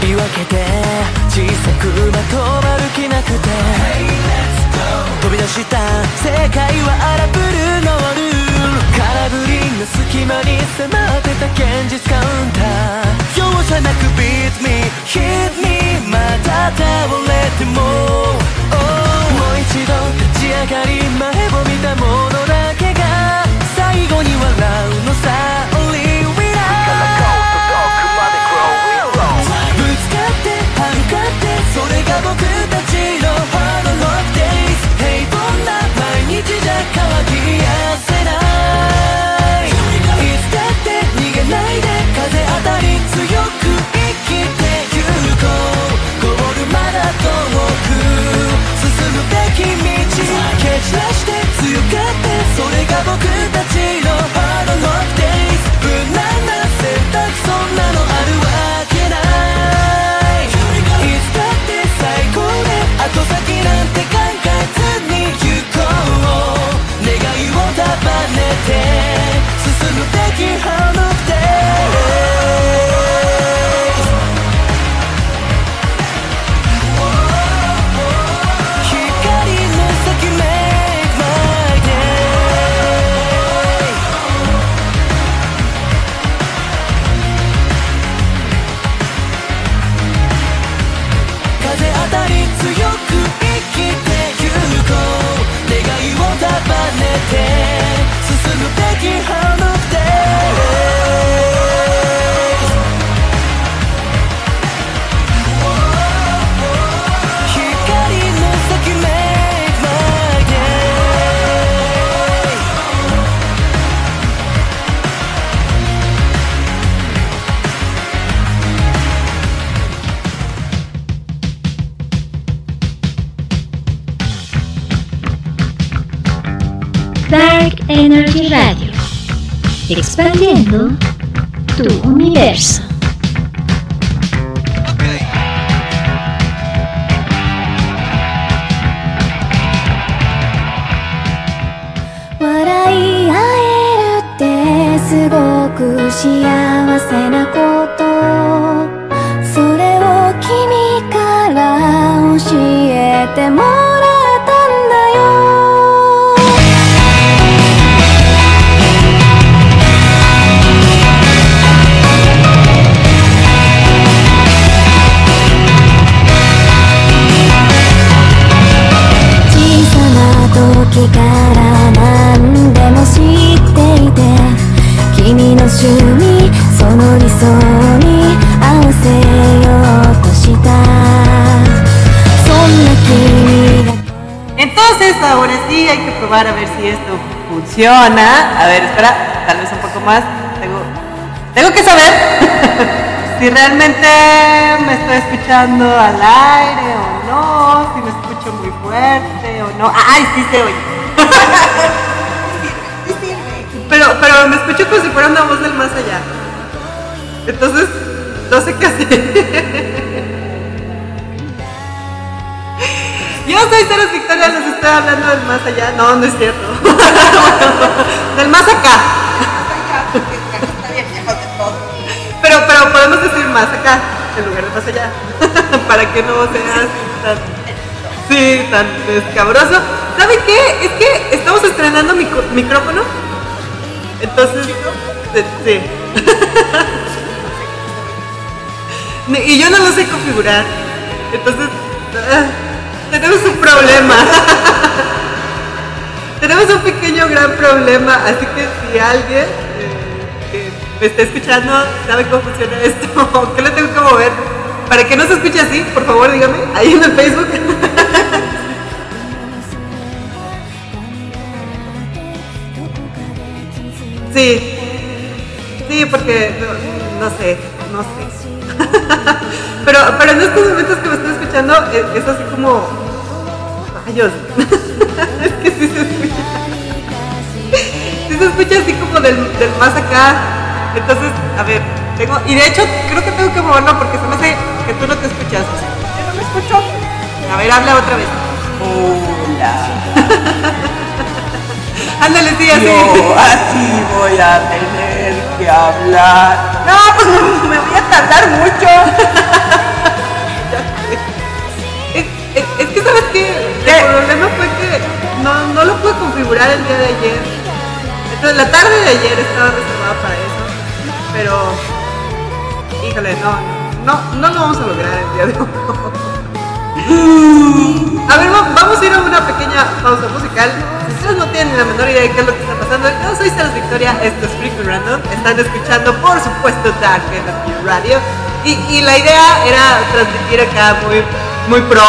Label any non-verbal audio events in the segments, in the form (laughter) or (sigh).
言い訳で小さくまとまる気なくて。飛び出した世界は荒ぶるノールール。空振りの隙間に迫ってた現実カウンター。容赦なく beat me hit me また倒れても、oh、もう一度立ち上がり前を見たものだけが最後に笑うのさ。僕たちの Hard Rock Days 平凡な毎日じゃ乾きやせない。いつだって逃げないで風当たり強く生きてゆこう。ゴールまだ遠く進むべき道。蹴散らして強がってそれが僕たちのダークエナジーラディオ expandiendo tu universo. 笑い合えるってすごく幸せなこと。それを君から教えても ahora sí, hay que probar a ver si esto funciona. A ver, espera, tal vez un poco más. Tengo, tengo que saber (laughs) si realmente me estoy escuchando al aire o no, si me escucho muy fuerte o no. ¡Ay, sí se oye! Pero, pero me escucho como si fuera una voz del más allá. Entonces, no sé qué hacer. Yo soy Ceres Victoria, les estoy hablando del más allá. No, no es cierto. (laughs) del más acá. Pero, pero podemos decir más acá en lugar de más allá. (laughs) Para que no seas tan. Sí, tan escabroso. ¿Saben qué? Es que estamos estrenando mic- micrófono. Entonces. Sí. (laughs) Y yo no lo sé configurar. Entonces. Tenemos un problema. (laughs) tenemos un pequeño gran problema. Así que si alguien eh, que me está escuchando sabe cómo funciona esto, (laughs) qué le tengo que mover para que no se escuche así, por favor dígame ahí en el Facebook. (laughs) sí, sí, porque no, sé, no sé. pero, pero en estos momentos que me estoy escuchando es, es así como rayos. (laughs) es que sí se escucha. sí se escucha así como del, del más acá. Entonces, a ver, tengo. Y de hecho creo que tengo que moverlo porque se me hace que tú no te escuchas. Yo no me escucho. A ver, habla otra vez. Hola. (laughs) Ándale, sí, así. Yo así voy a tener que hablar. No, pues me, (laughs) me voy a tardar mucho. Es, es- es que, ¿sabes qué? El problema fue que no, no lo pude configurar el día de ayer. Entonces, la tarde de ayer estaba reservada para eso. Pero, híjole, no, no, no lo vamos a lograr el día de hoy. (laughs) A ver, va- vamos a ir a una pequeña pausa musical. Si ustedes no tienen la menor idea de qué es lo que está pasando, yo soy Celos Victoria, esto es Freaky Random. Están escuchando, por supuesto, Dark Energy Radio. Y, y la idea era transmitir acá muy, muy pro.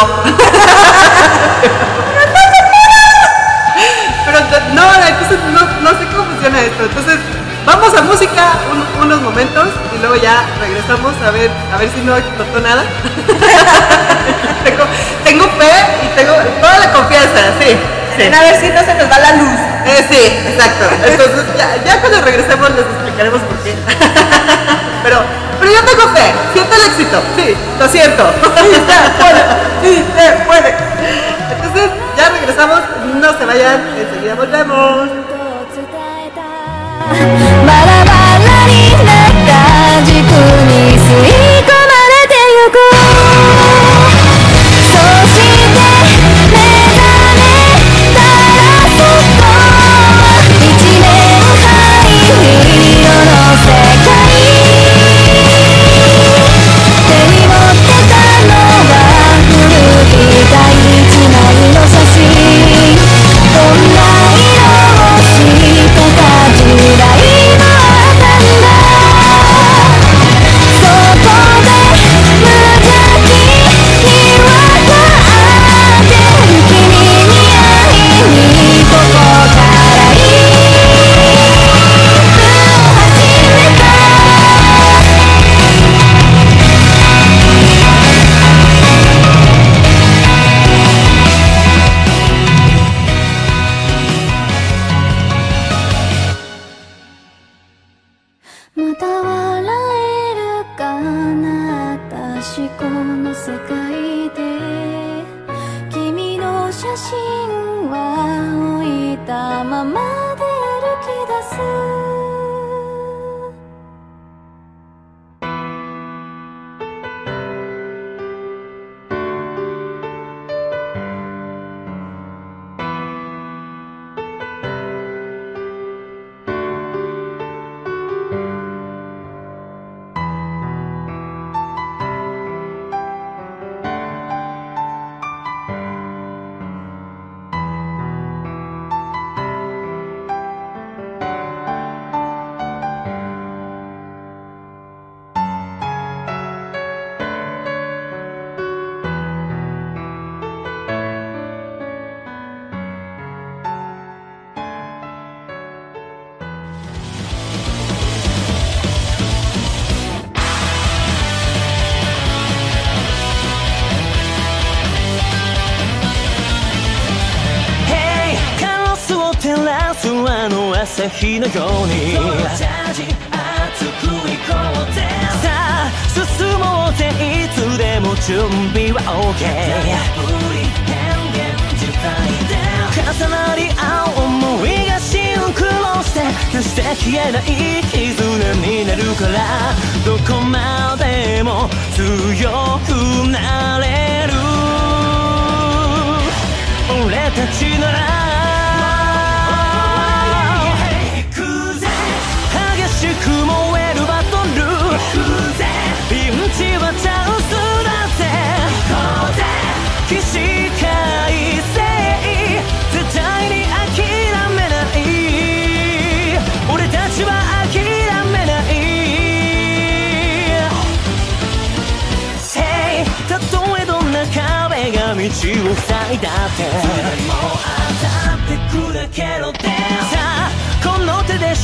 Pero no, entonces no, no sé cómo funciona esto. Entonces, vamos a música un- unos momentos y luego ya regresamos a ver, a ver si no explotó nada. (laughs) tengo, tengo fe y tengo toda la confianza, sí. sí. A ver si no se nos va la luz. Eh, sí, exacto. Entonces, ya, ya cuando regresemos les explicaremos por qué. Pero, pero yo tengo fe, siento el éxito, sí, lo siento. Sí se puede, sí se puede. Entonces, ya regresamos, no se vayan, enseguida volvemos.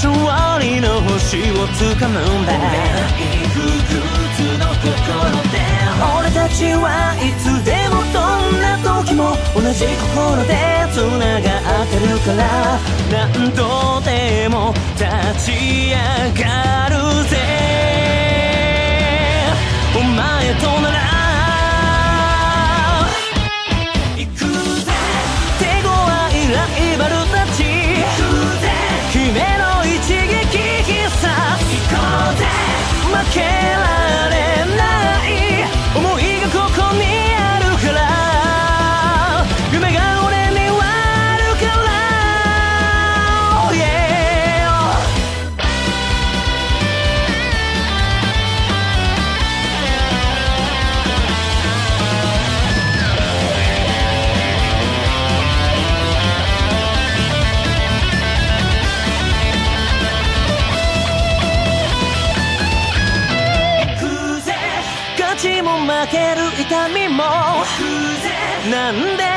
勝利の星を掴むんだ。不屈の心で俺たちはいつでもどんな時も同じ心で繋がってるから。何度でも立ち上がるぜ。お前となら can't lie. 負ける痛みも。なんで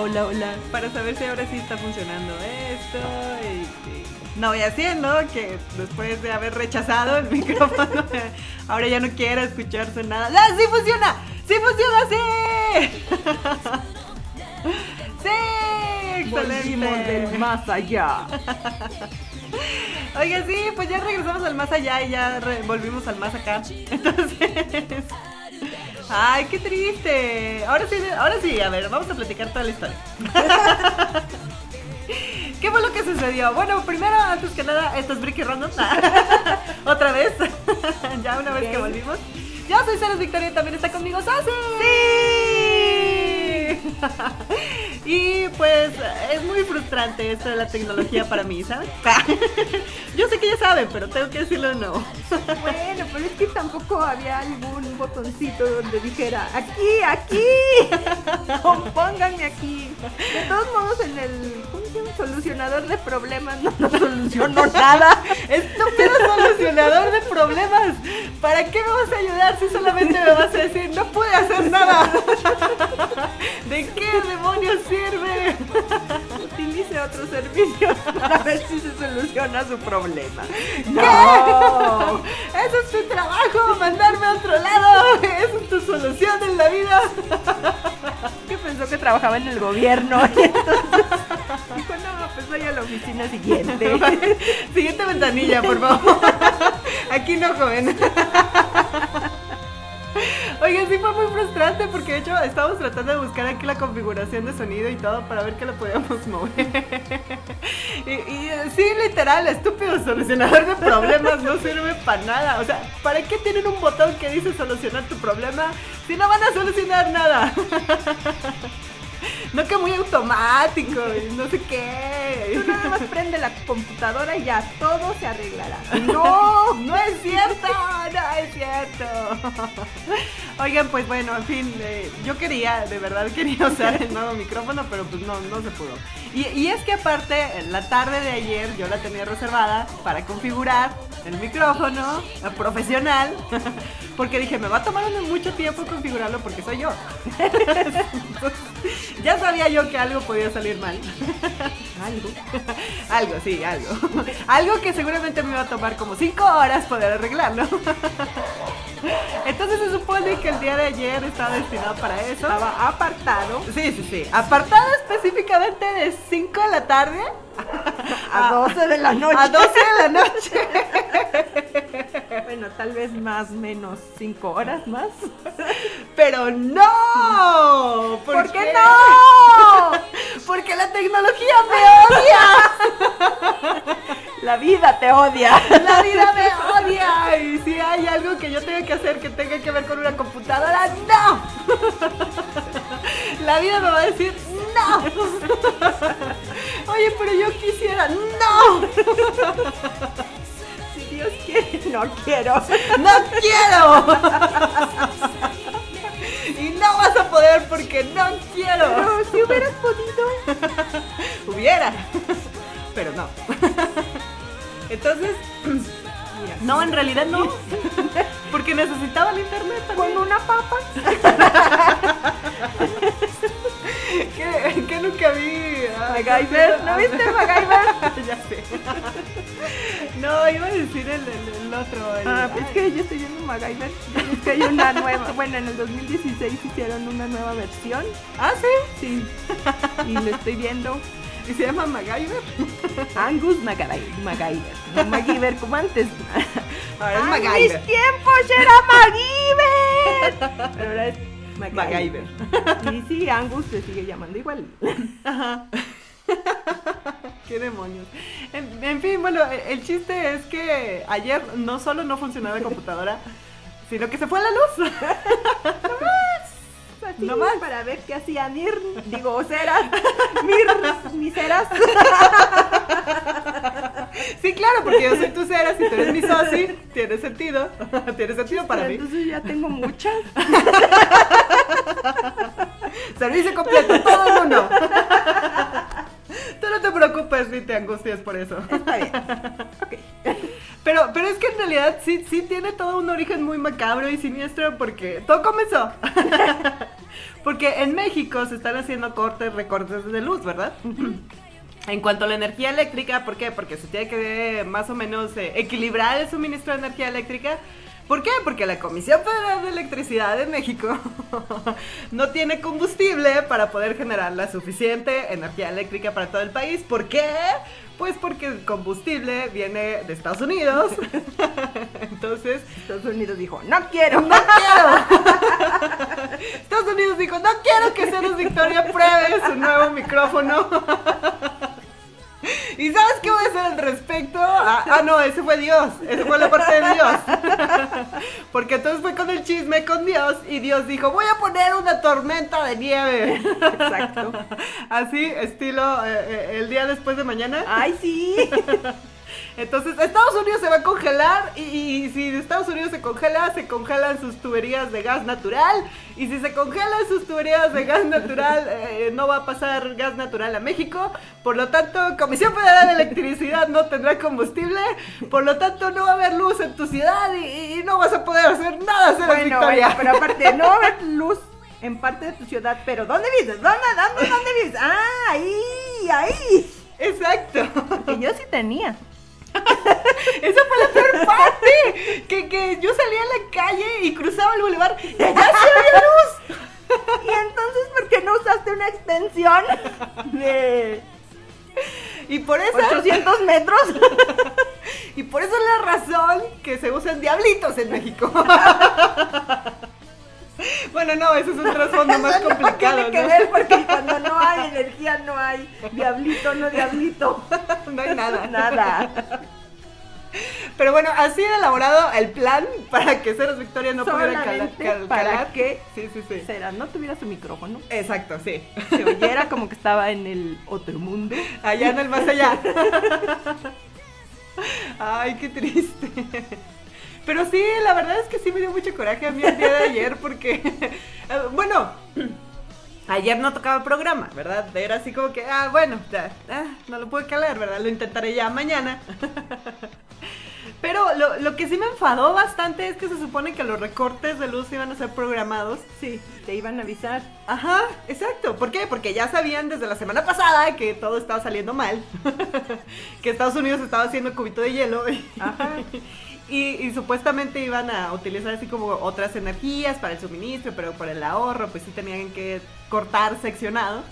Hola, hola, hola. para saber si ahora sí está funcionando esto y, y no voy haciendo que después de haber rechazado el (laughs) micrófono ahora ya no quiero escucharse nada. ¡Ah, sí funciona! ¡Sí funciona! ¡Sí! (laughs) ¡Sí! ¡Excelente! del más allá. (laughs) Oiga, sí, pues ya regresamos al más allá y ya volvimos al más acá. Entonces. Ay, qué triste. Ahora sí, ahora sí, a ver, vamos a platicar toda la historia. (laughs) ¿Qué fue lo que sucedió? Bueno, primero, antes que nada, esto es Bricky Random. (laughs) Otra vez. (laughs) ya una vez que volvimos. Yo soy Ceres Victoria y también está conmigo Sasi. ¡Sí! (laughs) y pues es muy frustrante esto de la tecnología para mí, ¿sabes? (laughs) Yo sé que ya saben, pero tengo que decirlo no. (laughs) Bueno, pero es que tampoco había algún botoncito donde dijera aquí, aquí, compónganme aquí. De todos modos, en el. Solucionador de problemas no, no solucionó nada. Estúpido solucionador de problemas. ¿Para qué me vas a ayudar si solamente me vas a decir no puede hacer nada? ¿De qué demonios sirve? Utilice otro servicio para ver si se soluciona su problema. ¡No! Eso es tu trabajo, mandarme a otro lado. Esa es tu solución en la vida. que pensó que trabajaba en el gobierno. (laughs) Y entonces voy a la oficina siguiente. (laughs) Siguiente ventanilla, por favor. (laughs) Aquí no, joven. (laughs) Oigan, sí fue muy frustrante porque de hecho estábamos tratando de buscar aquí la configuración de sonido y todo para ver que lo podíamos mover. Y, y, eh, sí, literal, estúpido solucionador de problemas no sirve para nada. O sea, ¿para qué tienen un botón que dice solucionar tu problema si no van a solucionar nada? No que muy automático y no sé qué. Tú nada más prende la computadora y ya todo se arreglará. No, no es cierto, no es cierto. Oigan, pues bueno, en fin, eh, yo quería, de verdad quería usar el nuevo micrófono, pero pues no, no se pudo. Y, y es que aparte, la tarde de ayer yo la tenía reservada para configurar el micrófono profesional, porque dije, me va a tomar mucho tiempo configurarlo porque soy yo. (laughs) ya sabía yo que algo podía salir mal. (laughs) Algo. algo, sí, algo. algo que seguramente me iba a tomar como 5 horas poder arreglarlo. Entonces se supone que el día de ayer estaba destinado para eso. Estaba apartado Sí, sí, sí. Apartado específicamente de 5 de la tarde (laughs) a 12 de la noche. a 12 de la noche. (laughs) Bueno, tal vez más menos 5 horas más. (laughs) Pero no. ¿Por, qué no? Porque la tecnología me odia. La vida te odia. La vida me odia. Y si hay algo que yo tenga que hacer que tenga que ver con una computadora, no. La vida me va a decir, no. Oye, pero yo quisiera, no. Si Dios quiere, no quiero. No quiero. Y no vas a poder porque no quiero. Pero si hubieras podido. Hubiera. Pero no. Entonces, no, en realidad no. Porque necesitaba el internet Con también. una papa. MacGyver, ¿no viste MacGyver? (laughs) ya sé. No, iba a decir el, el- el otro. el- Ah, es que yo estoy viendo MacGyver. Es que hay una nueva. Bueno, en el 2016 hicieron una nueva versión. Ah, sí. Sí. Y lo estoy viendo. Y se llama MacGyver. Angus MacGyver. MacGyver. No MacGyver como antes. Ahora es ¡Ay, MacGyver. mis tiempos era MacGyver! Pero ahora es MacGyver. MacGyver. Y sí, Angus se sigue llamando igual. Ajá. Qué demonios. En, en fin, bueno, el, chiste es que ayer no solo no funcionaba la computadora, (laughs) sino que se fue la luz. (laughs) Así, No más. para ver qué hacía Nir. Digo, Ceras. Mir, mis Ceras. Sí, claro, porque yo soy tu cera, si tú eres mi soci, tiene sentido. (laughs) Tiene sentido para mí. Entonces ya tengo muchas. Servicio completo, todo el mundo. Tú no te preocupes ni te angustias por eso. Está bien. Pero, pero es que en realidad sí, sí tiene todo un origen muy macabro y siniestro porque todo comenzó. (laughs) Porque en México se están haciendo cortes, recortes de luz, ¿verdad? En cuanto a la energía eléctrica, ¿por qué? Porque se tiene que más o menos eh, equilibrar el suministro de energía eléctrica. ¿Por qué? Porque la Comisión Federal de Electricidad de México (laughs) no tiene combustible para poder generar la suficiente energía eléctrica para todo el país. ¿Por qué? Pues porque el combustible viene de Estados Unidos. (laughs) Entonces, Estados Unidos dijo, no quiero. no quiero. (laughs) Estados Unidos dijo, no quiero que Ceres Victoria pruebe su nuevo micrófono. ¿Y sabes qué voy a hacer al respecto? Ah, ah, no, ese fue Dios. Ese fue la parte de Dios. Porque entonces fue con el chisme con Dios y Dios dijo, voy a poner una tormenta de nieve. (laughs) Exacto. Así, estilo eh, eh, el día después de mañana. Ay, sí. (laughs) Entonces, Estados Unidos se va a congelar y, y si Estados Unidos se congela, se congelan sus tuberías de gas natural. Y si se congelan sus tuberías de gas natural, (laughs) eh, no va a pasar gas natural a México. Por lo tanto, Comisión Federal de Electricidad no tendrá combustible. Por lo tanto, no va a haber luz en tu ciudad y, y no vas a poder hacer nada, Bueno, Victoria. bueno, pero (laughs) aparte, no va a haber luz en parte de tu ciudad, pero ¿dónde vives? ¿Dónde, dónde, dónde vives? Ah, ahí, ahí. Exacto. Que yo sí tenía. (laughs) Esa fue la peor parte. Que, que yo salía a la calle y cruzaba el bulevar y allá sí había luz. Y entonces, ¿por qué no usaste una extensión de Y por eso 800 metros? (laughs) Y por eso es la razón que se usan diablitos en México. (laughs) (laughs) Bueno, no, eso es un trasfondo más complicado, Tiene que ¿no? ver porque cuando no hay energía no hay diablito, no diablito. (laughs) No hay nada. Nada. Pero bueno, así de elaborado el plan para que Ceros Victoria no pudiera cala- Solamente cal- para calar. que Sí, sí, sí. Será, no tuviera su micrófono. Exacto, sí. Se oyera como que estaba en el otro mundo. Allá en el más allá. (laughs) Ay, qué triste. Pero sí, la verdad es que sí me dio mucho coraje a mí el día de ayer porque, (laughs) eh, bueno, (clears throat) ayer no tocaba programa, ¿verdad? Era así como que, ah, bueno, ya, ah, no lo pude calar, ¿verdad? Lo intentaré ya mañana. (laughs) Pero lo, lo que sí me enfadó bastante es que se supone que los recortes de luz iban a ser programados. Sí, te iban a avisar. Ajá, exacto. ¿Por qué? Porque ya sabían desde la semana pasada que todo estaba saliendo mal. (laughs) que Estados Unidos estaba haciendo cubito de hielo. Ajá. Y, y supuestamente iban a utilizar así como otras energías para el suministro, pero por el ahorro, pues sí tenían que cortar seccionado.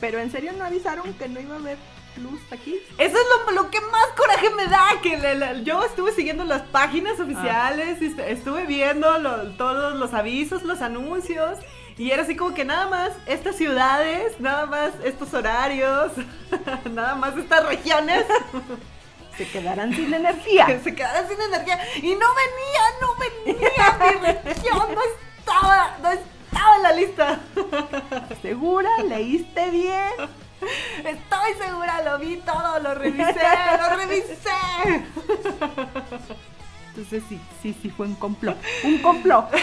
Pero en serio no avisaron que no iba a haber luz aquí. Eso es lo, lo que más coraje me da, que le- le- yo estuve siguiendo las páginas oficiales, y est- estuve viendo lo- todos los avisos, los anuncios, y era así como que nada más estas ciudades, nada más estos horarios, (laughs) nada más estas regiones (laughs) Se quedarán sin energía. (laughs) se quedaran sin energía. Y no venía, no venía, (laughs) mi región no estaba, no estaba en la lista. (laughs) ¿Segura? ¿Leíste bien? Estoy segura, lo vi todo, lo revisé, lo revisé. Entonces sí, sí, sí fue un complot. Un complot. (laughs)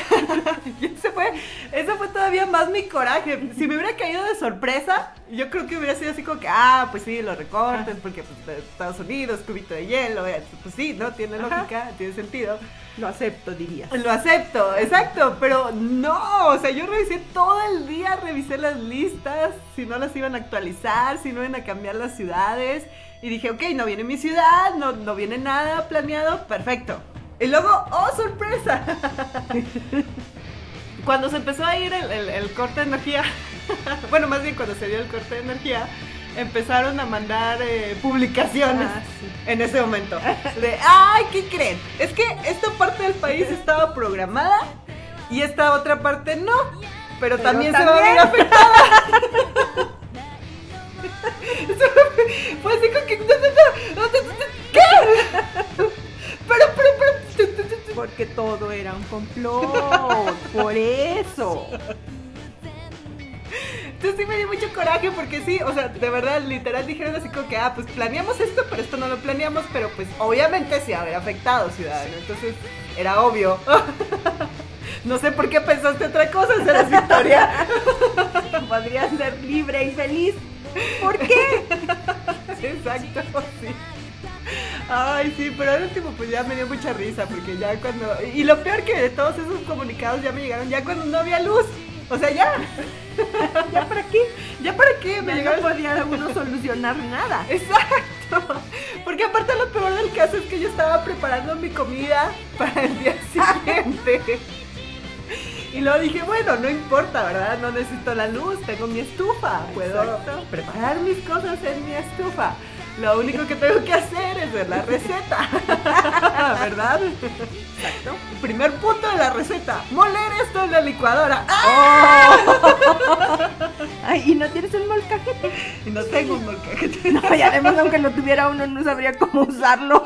Y ese fue, ese fue todavía más mi coraje. Si me hubiera caído de sorpresa, yo creo que hubiera sido así como que, ah, pues sí, los recortes, porque pues, Estados Unidos, cubito de hielo, eh, pues sí, ¿no? Tiene Ajá. lógica, tiene sentido. Lo acepto, dirías. Lo acepto, exacto, pero no, o sea, yo revisé todo el día, revisé las listas, si no las iban a actualizar, si no iban a cambiar las ciudades, y dije, ok, no viene mi ciudad, no, no viene nada planeado, perfecto. Y luego, oh, sorpresa. Cuando se empezó a ir el, el- el corte de energía, bueno, más bien cuando se dio el corte de energía, empezaron a mandar eh, publicaciones Ah, sí. en ese momento. De, ay, ¿qué creen? Es que esta parte del país estaba programada y esta otra parte no. Pero, Pero también, se va a ver afectada. Fue- así como que... ¿Qué? Pero, pero, pero... Porque todo era un complot. Por eso. Entonces sí me dio mucho coraje porque sí, o sea, de verdad, literal dijeron así como que, ah, pues planeamos esto, pero esto no lo planeamos, pero pues obviamente sí haber afectado, ciudadano. Entonces era obvio. (laughs) No sé por qué pensaste otra cosa, serás Victoria. (laughs) Podría ser libre y feliz. ¿Por qué? (laughs) Exacto, sí. Ay, sí, pero al último pues ya me dio mucha risa porque ya cuando... Y lo peor que de todos esos comunicados ya me llegaron ya cuando no había luz. O sea, ya. (laughs) ¿Ya para qué? ¿Ya para qué? Me Ya no podía uno solucionar nada. (laughs) Exacto. Porque aparte lo peor del caso es que yo estaba preparando mi comida para el día (laughs) siguiente. Y luego dije, bueno, no importa, ¿verdad? No necesito la luz, tengo mi estufa. Puedo Exacto. preparar mis cosas en mi estufa. Lo único que tengo que hacer es ver la receta. (laughs) ¿Verdad? Exacto. Primer punto de la receta. Moler esto en la licuadora. ¡Ah! (laughs) Ay, ¿y no tienes el molcajete? Y no tengo un molcajete. No, y además aunque lo tuviera uno no sabría cómo usarlo.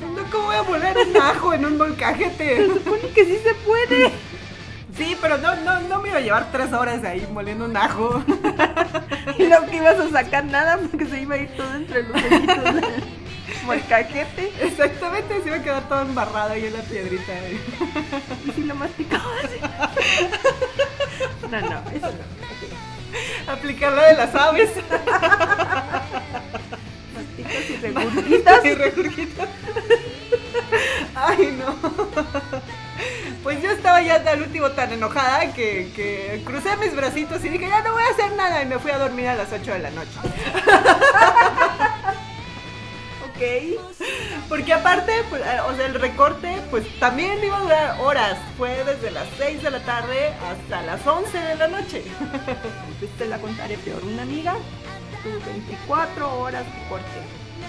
No, ¿Cómo voy a moler un ajo en un molcajete? Se supone que sí se puede. Sí, pero no, no, no me iba a llevar tres horas ahí moliendo un ajo. (laughs) Y lo que ibas a sacar nada porque se iba a ir todo entre los ojitos del (laughs) molcajete. Exactamente, se iba a quedar todo embarrado ahí en la piedrita. (laughs) Y si lo masticabas. No, no, eso no. Aplicar la de las aves. Masticas y regurgitas. y regurgitas. Ay, no. Pues yo estaba ya al último tan enojada que, que crucé mis bracitos y dije, ya no voy a hacer nada. Y me fui a dormir a las 8 de la noche. (laughs) Ok. Porque aparte, pues, eh, o sea, el recorte, pues también iba a durar horas. Fue desde las 6 de la tarde hasta las 11 de la noche. (laughs) Pues te la contaré peor. Una amiga tuvo 24 horas de corte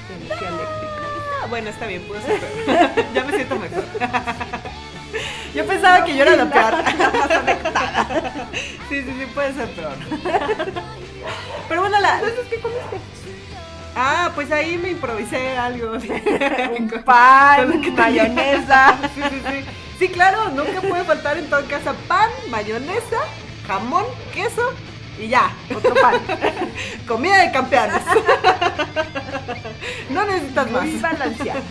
de energía eléctrica. Ah, bueno, está bien, pudo ser peor. (laughs) ya me siento mejor. Yo pensaba que yo era la peor. (laughs) sí, sí, sí, puede ser peor. Pero bueno, la... Entonces, ¿qué comiste? Ah, pues ahí me improvisé algo. (laughs) Un pan, mayonesa. (laughs) Sí, sí, sí. Sí, claro, nunca puede faltar en toda casa pan, mayonesa, jamón, queso y ya. Otro pan. Comida de campeones. No necesitas más. Muy balanceado.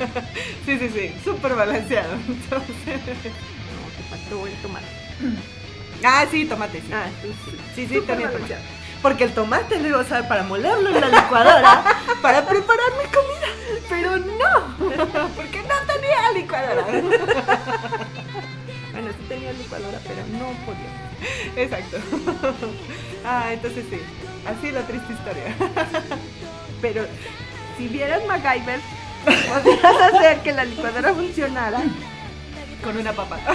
Sí, sí, sí, súper balanceado. Entonces... El tomate. (clears throat) Ah, sí, tomate, sí. Ah. Sí, sí, tenía tomate. Porque el tomate lo iba a usar para molerlo en la licuadora (laughs) para preparar mi comida. Pero no, (laughs) porque no tenía licuadora. (laughs) Bueno, sí tenía licuadora, pero no podía. Exacto. Ah, entonces sí. Así la triste historia. Pero si vieras MacGyver, podrías hacer que la licuadora funcionara. Con una papa. (laughs)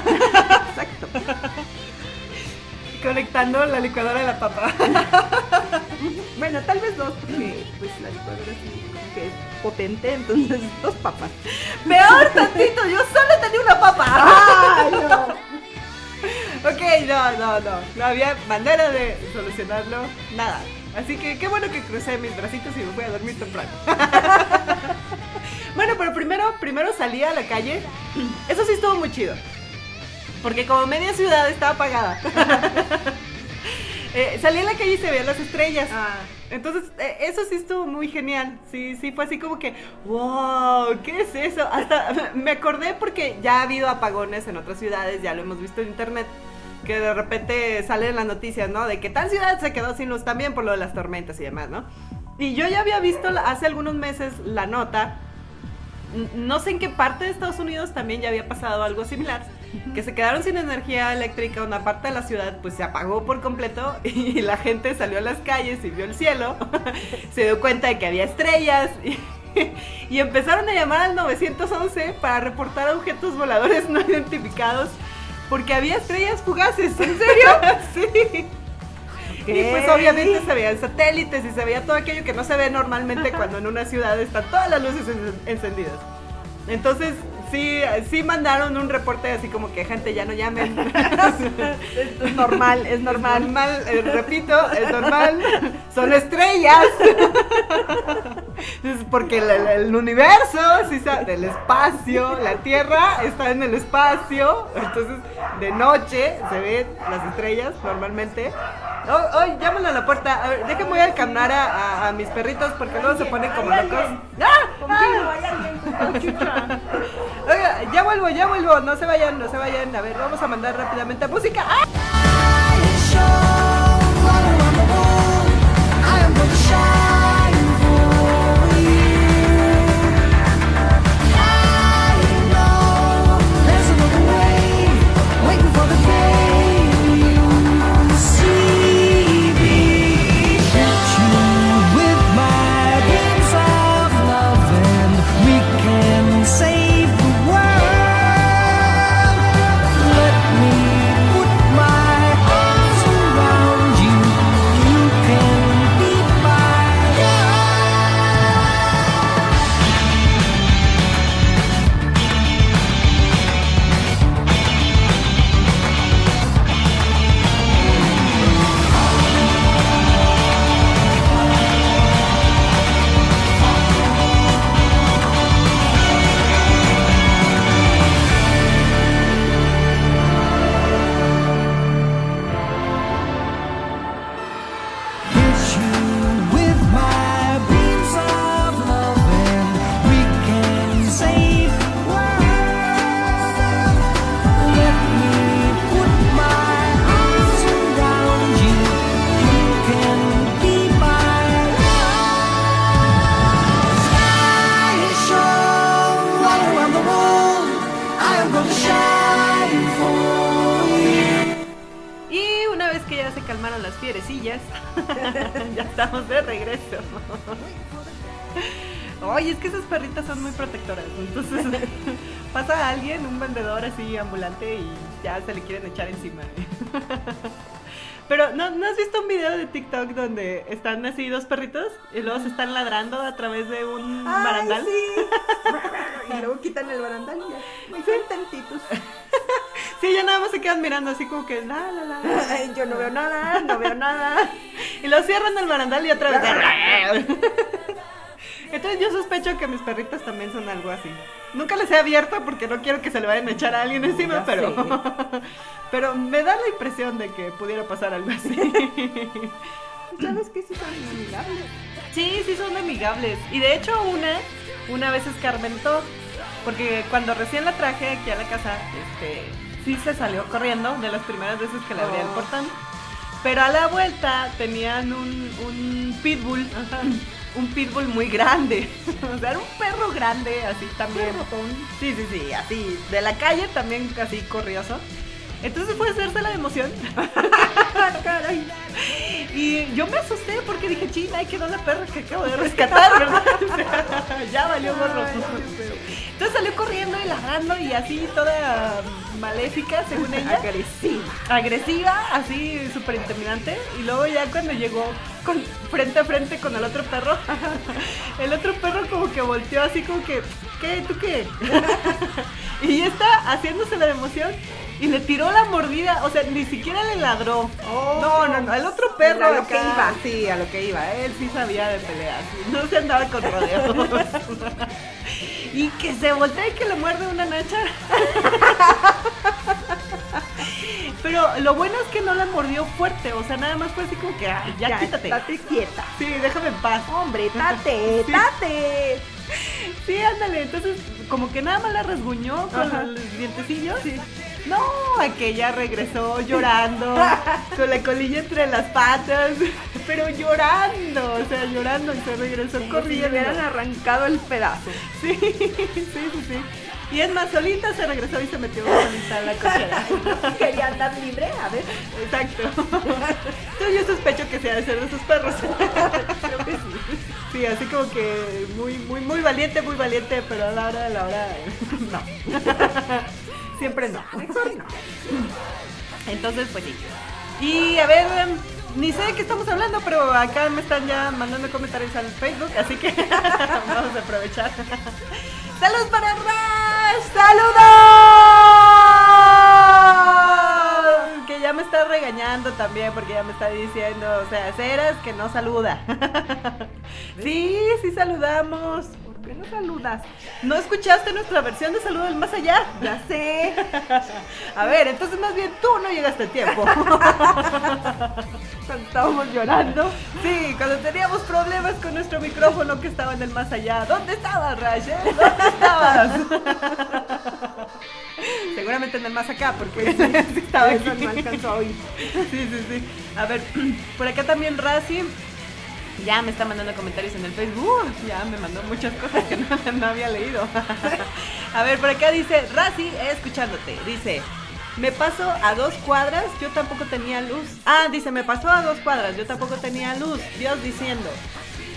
Exacto. Conectando la licuadora a la papa. (laughs) Bueno, tal vez dos, porque pues la licuadora sí que es potente, entonces (laughs) dos papas. Peor tantito, yo solo tenía una papa. ¡Ay, no! Ok, no, no, no. No había manera de solucionarlo. Nada. Así que qué bueno que crucé mis bracitos y me fui a dormir temprano. bueno, pero primero, primero salí a la calle. Eso sí estuvo muy chido. Porque como media ciudad estaba apagada. Eh, salí a la calle y se veían las estrellas. Ah, Entonces, eh, eso sí estuvo muy genial. Sí, sí, fue así como que, wow, ¿qué es eso? Hasta me acordé porque ya ha habido apagones en otras ciudades, ya lo hemos visto en internet, que de repente salen las noticias, ¿no? De que tal ciudad se quedó sin luz también por lo de las tormentas y demás, ¿no? Y yo ya había visto hace algunos meses la nota, no sé en qué parte de Estados Unidos también ya había pasado algo similar, que se quedaron sin energía eléctrica, una parte de la ciudad pues se apagó por completo (laughs) y la gente salió a las calles y vio el cielo, (laughs) se dio cuenta de que había estrellas y, (laughs) y empezaron a llamar al 911 para reportar objetos voladores no identificados porque había estrellas fugaces. ¿En serio? (laughs) sí. Y pues obviamente se veían satélites y se veía todo aquello que no se ve normalmente cuando en una ciudad están todas las luces en- encendidas. Entonces, sí, sí mandaron un reporte así como que gente ya no llamen. (laughs) es normal, es normal. normal, eh, repito, es normal. Son estrellas. Es porque el, el- el universo, sí, del espacio, la Tierra está en el espacio. Entonces, de noche se ven las estrellas normalmente. Oh, oh, llámalo a la puerta. A ver, déjame voy a calmar a, a- a mis perritos porque luego se ponen como locos. ¡Ah! Contigo Oiga, ya vuelvo, ya vuelvo. No se vayan, no se vayan. A ver, vamos a mandar rápidamente música. ¡Ah! (laughs) ya estamos de regreso. (laughs) Oye, es que esas perritas son muy protectoras. Entonces (laughs) pasa alguien, un vendedor así ambulante y ya se le quieren echar encima. Pero ¿no, ¿no has visto un video de TikTok donde están así dos perritos y luego se están ladrando a través de un Ay, barandal? sí. y luego quitan el barandal y ya. Muy contentitos. (laughs) Sí, ya nada más se quedan mirando así como que la la la. Ay, Yo no veo nada, no veo nada. (laughs) Y lo cierran el barandal y otra vez. (laughs) Entonces yo sospecho que mis perritas también son algo así. Nunca les he abierto porque no quiero que se le vayan a echar a alguien encima, pero pero me da la impresión de que pudiera pasar algo así. ¿Sabes qué? Sí son amigables. Sí, sí son amigables. Y de hecho una, una vez escarmentó, porque cuando recién la traje aquí a la casa, este, sí se salió corriendo de las primeras veces que le abría el Oh. portón. Pero a la vuelta tenían un, un pitbull, (laughs) un pitbull muy grande. (laughs) o sea, era un perro grande, así también. Sí, sí, sí, así, de la calle también así corrioso. Entonces fue hacerse la emoción. (laughs) Caray. Y yo me asusté porque dije, china, ahí quedó la perra que acabo de (laughs) rescatar, ¿verdad? (laughs) O sea, ya valió gorro. Entonces salió corriendo y ladrando y así toda maléfica, según ella. Agresiva. Agresiva, así súper intimidante. Y luego ya cuando llegó con, frente a frente con el otro perro, el otro perro como que volteó así como que, ¿qué? ¿Tú qué? y ya está haciéndose la emoción. Y le tiró la mordida, o sea, ni siquiera le ladró. Oh. no, no, no, el otro perro A lo acá- que iba. Sí, a lo que iba. Él sí sabía de peleas. No se andaba con rodeos. (laughs) y que se voltea y que le muerde una nacha. (laughs) Pero lo bueno es que no la mordió fuerte. O sea, nada más fue así como que, "Ay, ya, quítate. Estate quieta. Sí, déjame en paz. Hombre, (laughs) tate, Sí. tate. Sí, ándale. Entonces, como que nada más la rasguñó con Ajá. los dientecillos. No, aquella regresó llorando, (laughs) con la colilla entre las patas, pero llorando, o sea, llorando y se regresó Como si le corriendo. hubieran arrancado el pedazo. Sí, (laughs) sí, sí, sí. Y es más, solita se regresó y se metió solita en la cochera. (laughs) Quería andar libre, a ver. Exacto. Entonces yo sospecho que sea de ser de esos perros. Creo que sí. Sí, así como que muy, muy, muy valiente, muy valiente, pero a la hora de la hora, no. Siempre no. Mejor no. (laughs) Entonces, pues sí. Y a ver, ni sé de qué estamos hablando, pero acá me están ya mandando comentarios al Facebook, así que (laughs) vamos a aprovechar. (laughs) ¡Saludos para Rash! ¡Saludos! Que ya me está regañando también porque ya me está diciendo, o sea, Ceras que no saluda. Sí, sí saludamos. ¿Por qué no saludas? ¿No escuchaste nuestra versión de Saludo del Más Allá? Ya sé. A ver, entonces más bien tú no llegaste a tiempo. (laughs) Cuando estábamos llorando. Sí, cuando teníamos problemas con nuestro micrófono que estaba en el más allá. ¿Dónde estabas, Rash? eh? ¿Dónde estabas? (laughs) Seguramente en el más acá, porque (laughs) sí estaba Eso aquí. no alcanzó a oír. Sí, sí, sí. A ver, (clears throat) por acá también Razi. Ya me está mandando comentarios en el Facebook. Ya me mandó muchas cosas que no, (laughs) había leído. (laughs) A ver, por acá dice, Razi, escuchándote. Dice, me paso a dos cuadras, yo tampoco tenía luz. Ah, dice, me pasó a dos cuadras, yo tampoco tenía luz. Dios diciendo.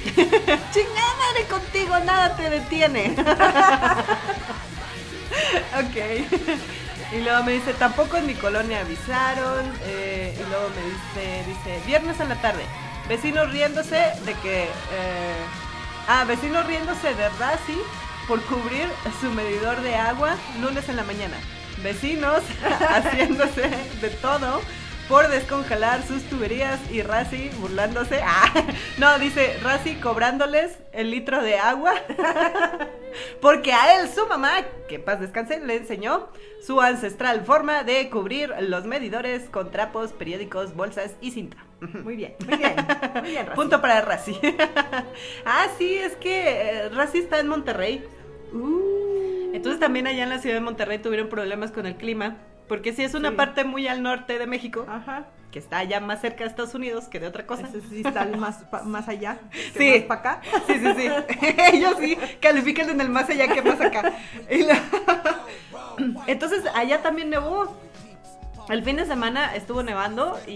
(laughs) Chingada madre contigo, nada te detiene. ok. Y luego me dice, tampoco en mi colonia avisaron. eh, y luego me dice, dice, viernes en la tarde. Vecinos riéndose de que... eh, ah, vecinos riéndose de Razi por cubrir su medidor de agua lunes en la mañana. Vecinos (laughs) haciéndose de todo por descongelar sus tuberías y Razi burlándose. (laughs) Ah, no, dice Razi cobrándoles el litro de agua (laughs) porque a él su mamá, que paz descanse, le enseñó su ancestral forma de cubrir los medidores con trapos, periódicos, bolsas y cinta. Muy bien, muy bien. Muy bien. (laughs) Punto para Razi. ah, sí, es que eh, Razi está en Monterrey. Uh, Entonces también allá en la ciudad de Monterrey tuvieron problemas con el clima. Porque sí es una Sí. parte muy al norte de México, Ajá. que está allá más cerca de Estados Unidos que de otra cosa. Ese sí está más, pa- más allá. (laughs) que Sí. Más para acá. Sí, sí, sí. (laughs) Ellos sí califican en el más allá que más acá. La- (laughs) Entonces allá también nevó. El fin de semana estuvo nevando y,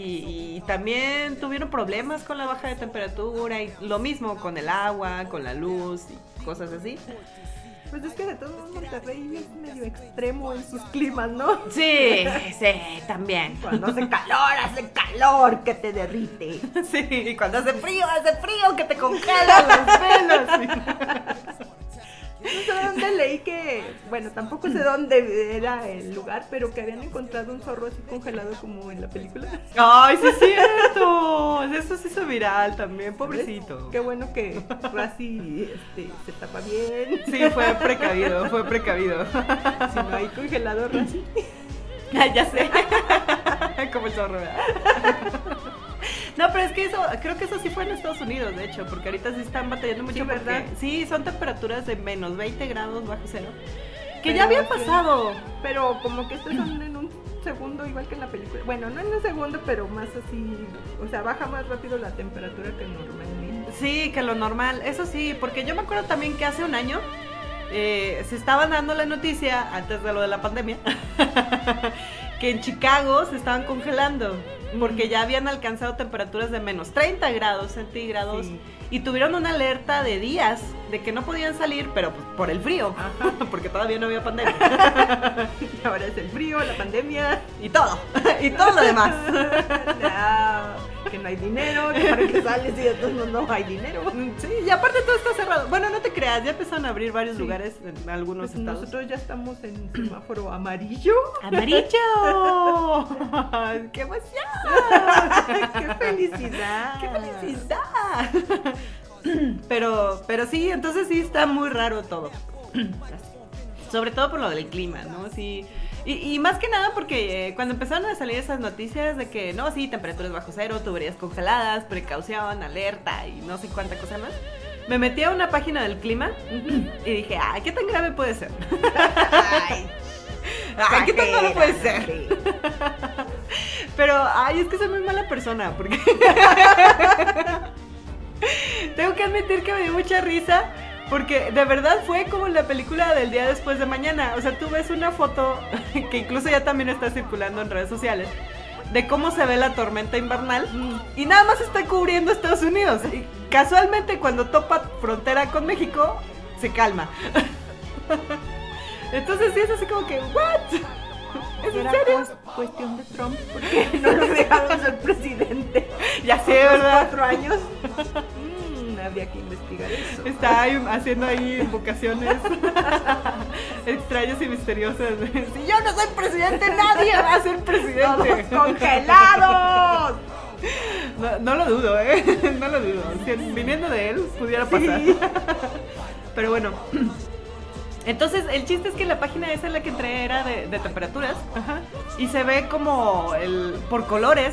y también tuvieron problemas con la baja de temperatura y lo mismo con el agua, con la luz y cosas así. Pues es que de todo modos Monterrey es medio extremo en sus climas, ¿no? Sí, sí, también. Cuando hace calor, hace calor que te derrite. Sí, y cuando hace frío, hace frío que te congela los pelos. (laughs) No sé dónde leí que, bueno, tampoco sé dónde era el lugar, pero que habían encontrado un zorro así congelado como en la película. Ay, sí es cierto. Eso se hizo viral también, pobrecito. Qué bueno que Rassi este, se tapa bien. Sí, fue precavido, fue precavido. Si no hay congelado Rassi. Ay, (laughs) ya sé. (laughs) Como el zorro, ¿verdad? (laughs) No, pero es que eso, creo que eso sí fue en Estados Unidos, de hecho, porque ahorita sí están batallando mucho, Sí, ¿verdad? porque- Sí, son temperaturas de menos 20 grados bajo cero. Que Pero ya había pasado. Pero como que estos son en un segundo igual que en la película. Bueno, no en un segundo, pero más así. O sea, baja más rápido la temperatura que normalmente. Sí, que lo normal, eso sí, porque yo me acuerdo también que hace un año eh, se estaban dando la noticia, antes de lo de la pandemia, (laughs) que en Chicago se estaban congelando, porque ya habían alcanzado temperaturas de menos 30 grados centígrados Sí. Y tuvieron una alerta de días de que no podían salir, pero pues, por el frío, (laughs) porque todavía no había pandemia. Y (laughs) ahora es el frío, la pandemia. y todo, y todo lo demás. (laughs) No, que no hay dinero, que para que sales y todos modos no hay dinero. Sí, y aparte todo está cerrado. Bueno, no te creas, ya empezaron a abrir varios Sí. lugares en algunos Pues estados. nosotros ya estamos en semáforo amarillo. ¡Amarillo! ¡Qué emoción! ¡Qué felicidad! ¡Qué felicidad! (clears throat) Pero, pero sí, entonces sí está muy raro todo. (clears throat) Sobre todo por lo del clima, ¿no? Sí. Y, y más que nada porque eh, cuando empezaron a salir esas noticias de que, no, sí, temperaturas bajo cero, tuberías congeladas, precaución, alerta y no sé cuánta cosa más, me metí a una página del clima (clears throat) y dije, ay, ¿qué tan grave puede ser? Ay, (laughs) Ay, ¿qué tan malo puede ser? (laughs) Pero, ay, es que soy muy mala persona, porque... (laughs) (laughs) Tengo que admitir que me dio mucha risa, porque de verdad fue como la película del día después de mañana. O sea, tú ves una foto (laughs) que incluso ya también está circulando en redes sociales, de cómo se ve la tormenta invernal, y nada más está cubriendo Estados Unidos. Y casualmente cuando topa frontera con México, se calma. (laughs) Entonces sí es así como que, ¿what? ¿Es en Era serio? cues- cuestión de Trump, porque (laughs) no lo dejaron ser presidente. Ya sé, ¿verdad? Cuatro años. Mm, había que investigar eso. Está ahí haciendo ahí invocaciones (laughs) extrañas y misteriosas. Si yo no soy presidente, nadie va a ser presidente. ¡Todos (laughs) congelados! No, no lo dudo, ¿eh? No lo dudo. Si viniendo de él, pudiera pasar. Pero bueno. Entonces, el chiste es que la página esa en la que entré era de, temperaturas. Y se ve como el por colores.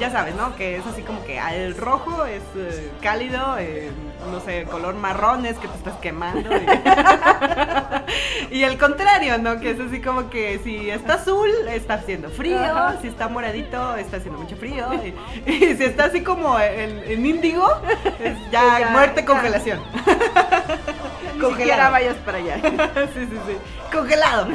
Ya sabes, ¿no? Que es así como que el rojo es eh, cálido, eh, no sé, color marrón es que te estás quemando. Y, (laughs) y el contrario, ¿no? Que es así como que si está azul, está haciendo frío. Ajá. Si está moradito, está haciendo mucho frío. Y, y si está así como en, en índigo, es ya, (laughs) Ya, muerte, ya. congelación. (laughs) Ni Congelado. siquiera vayas para allá. sí, sí, sí. Congelado.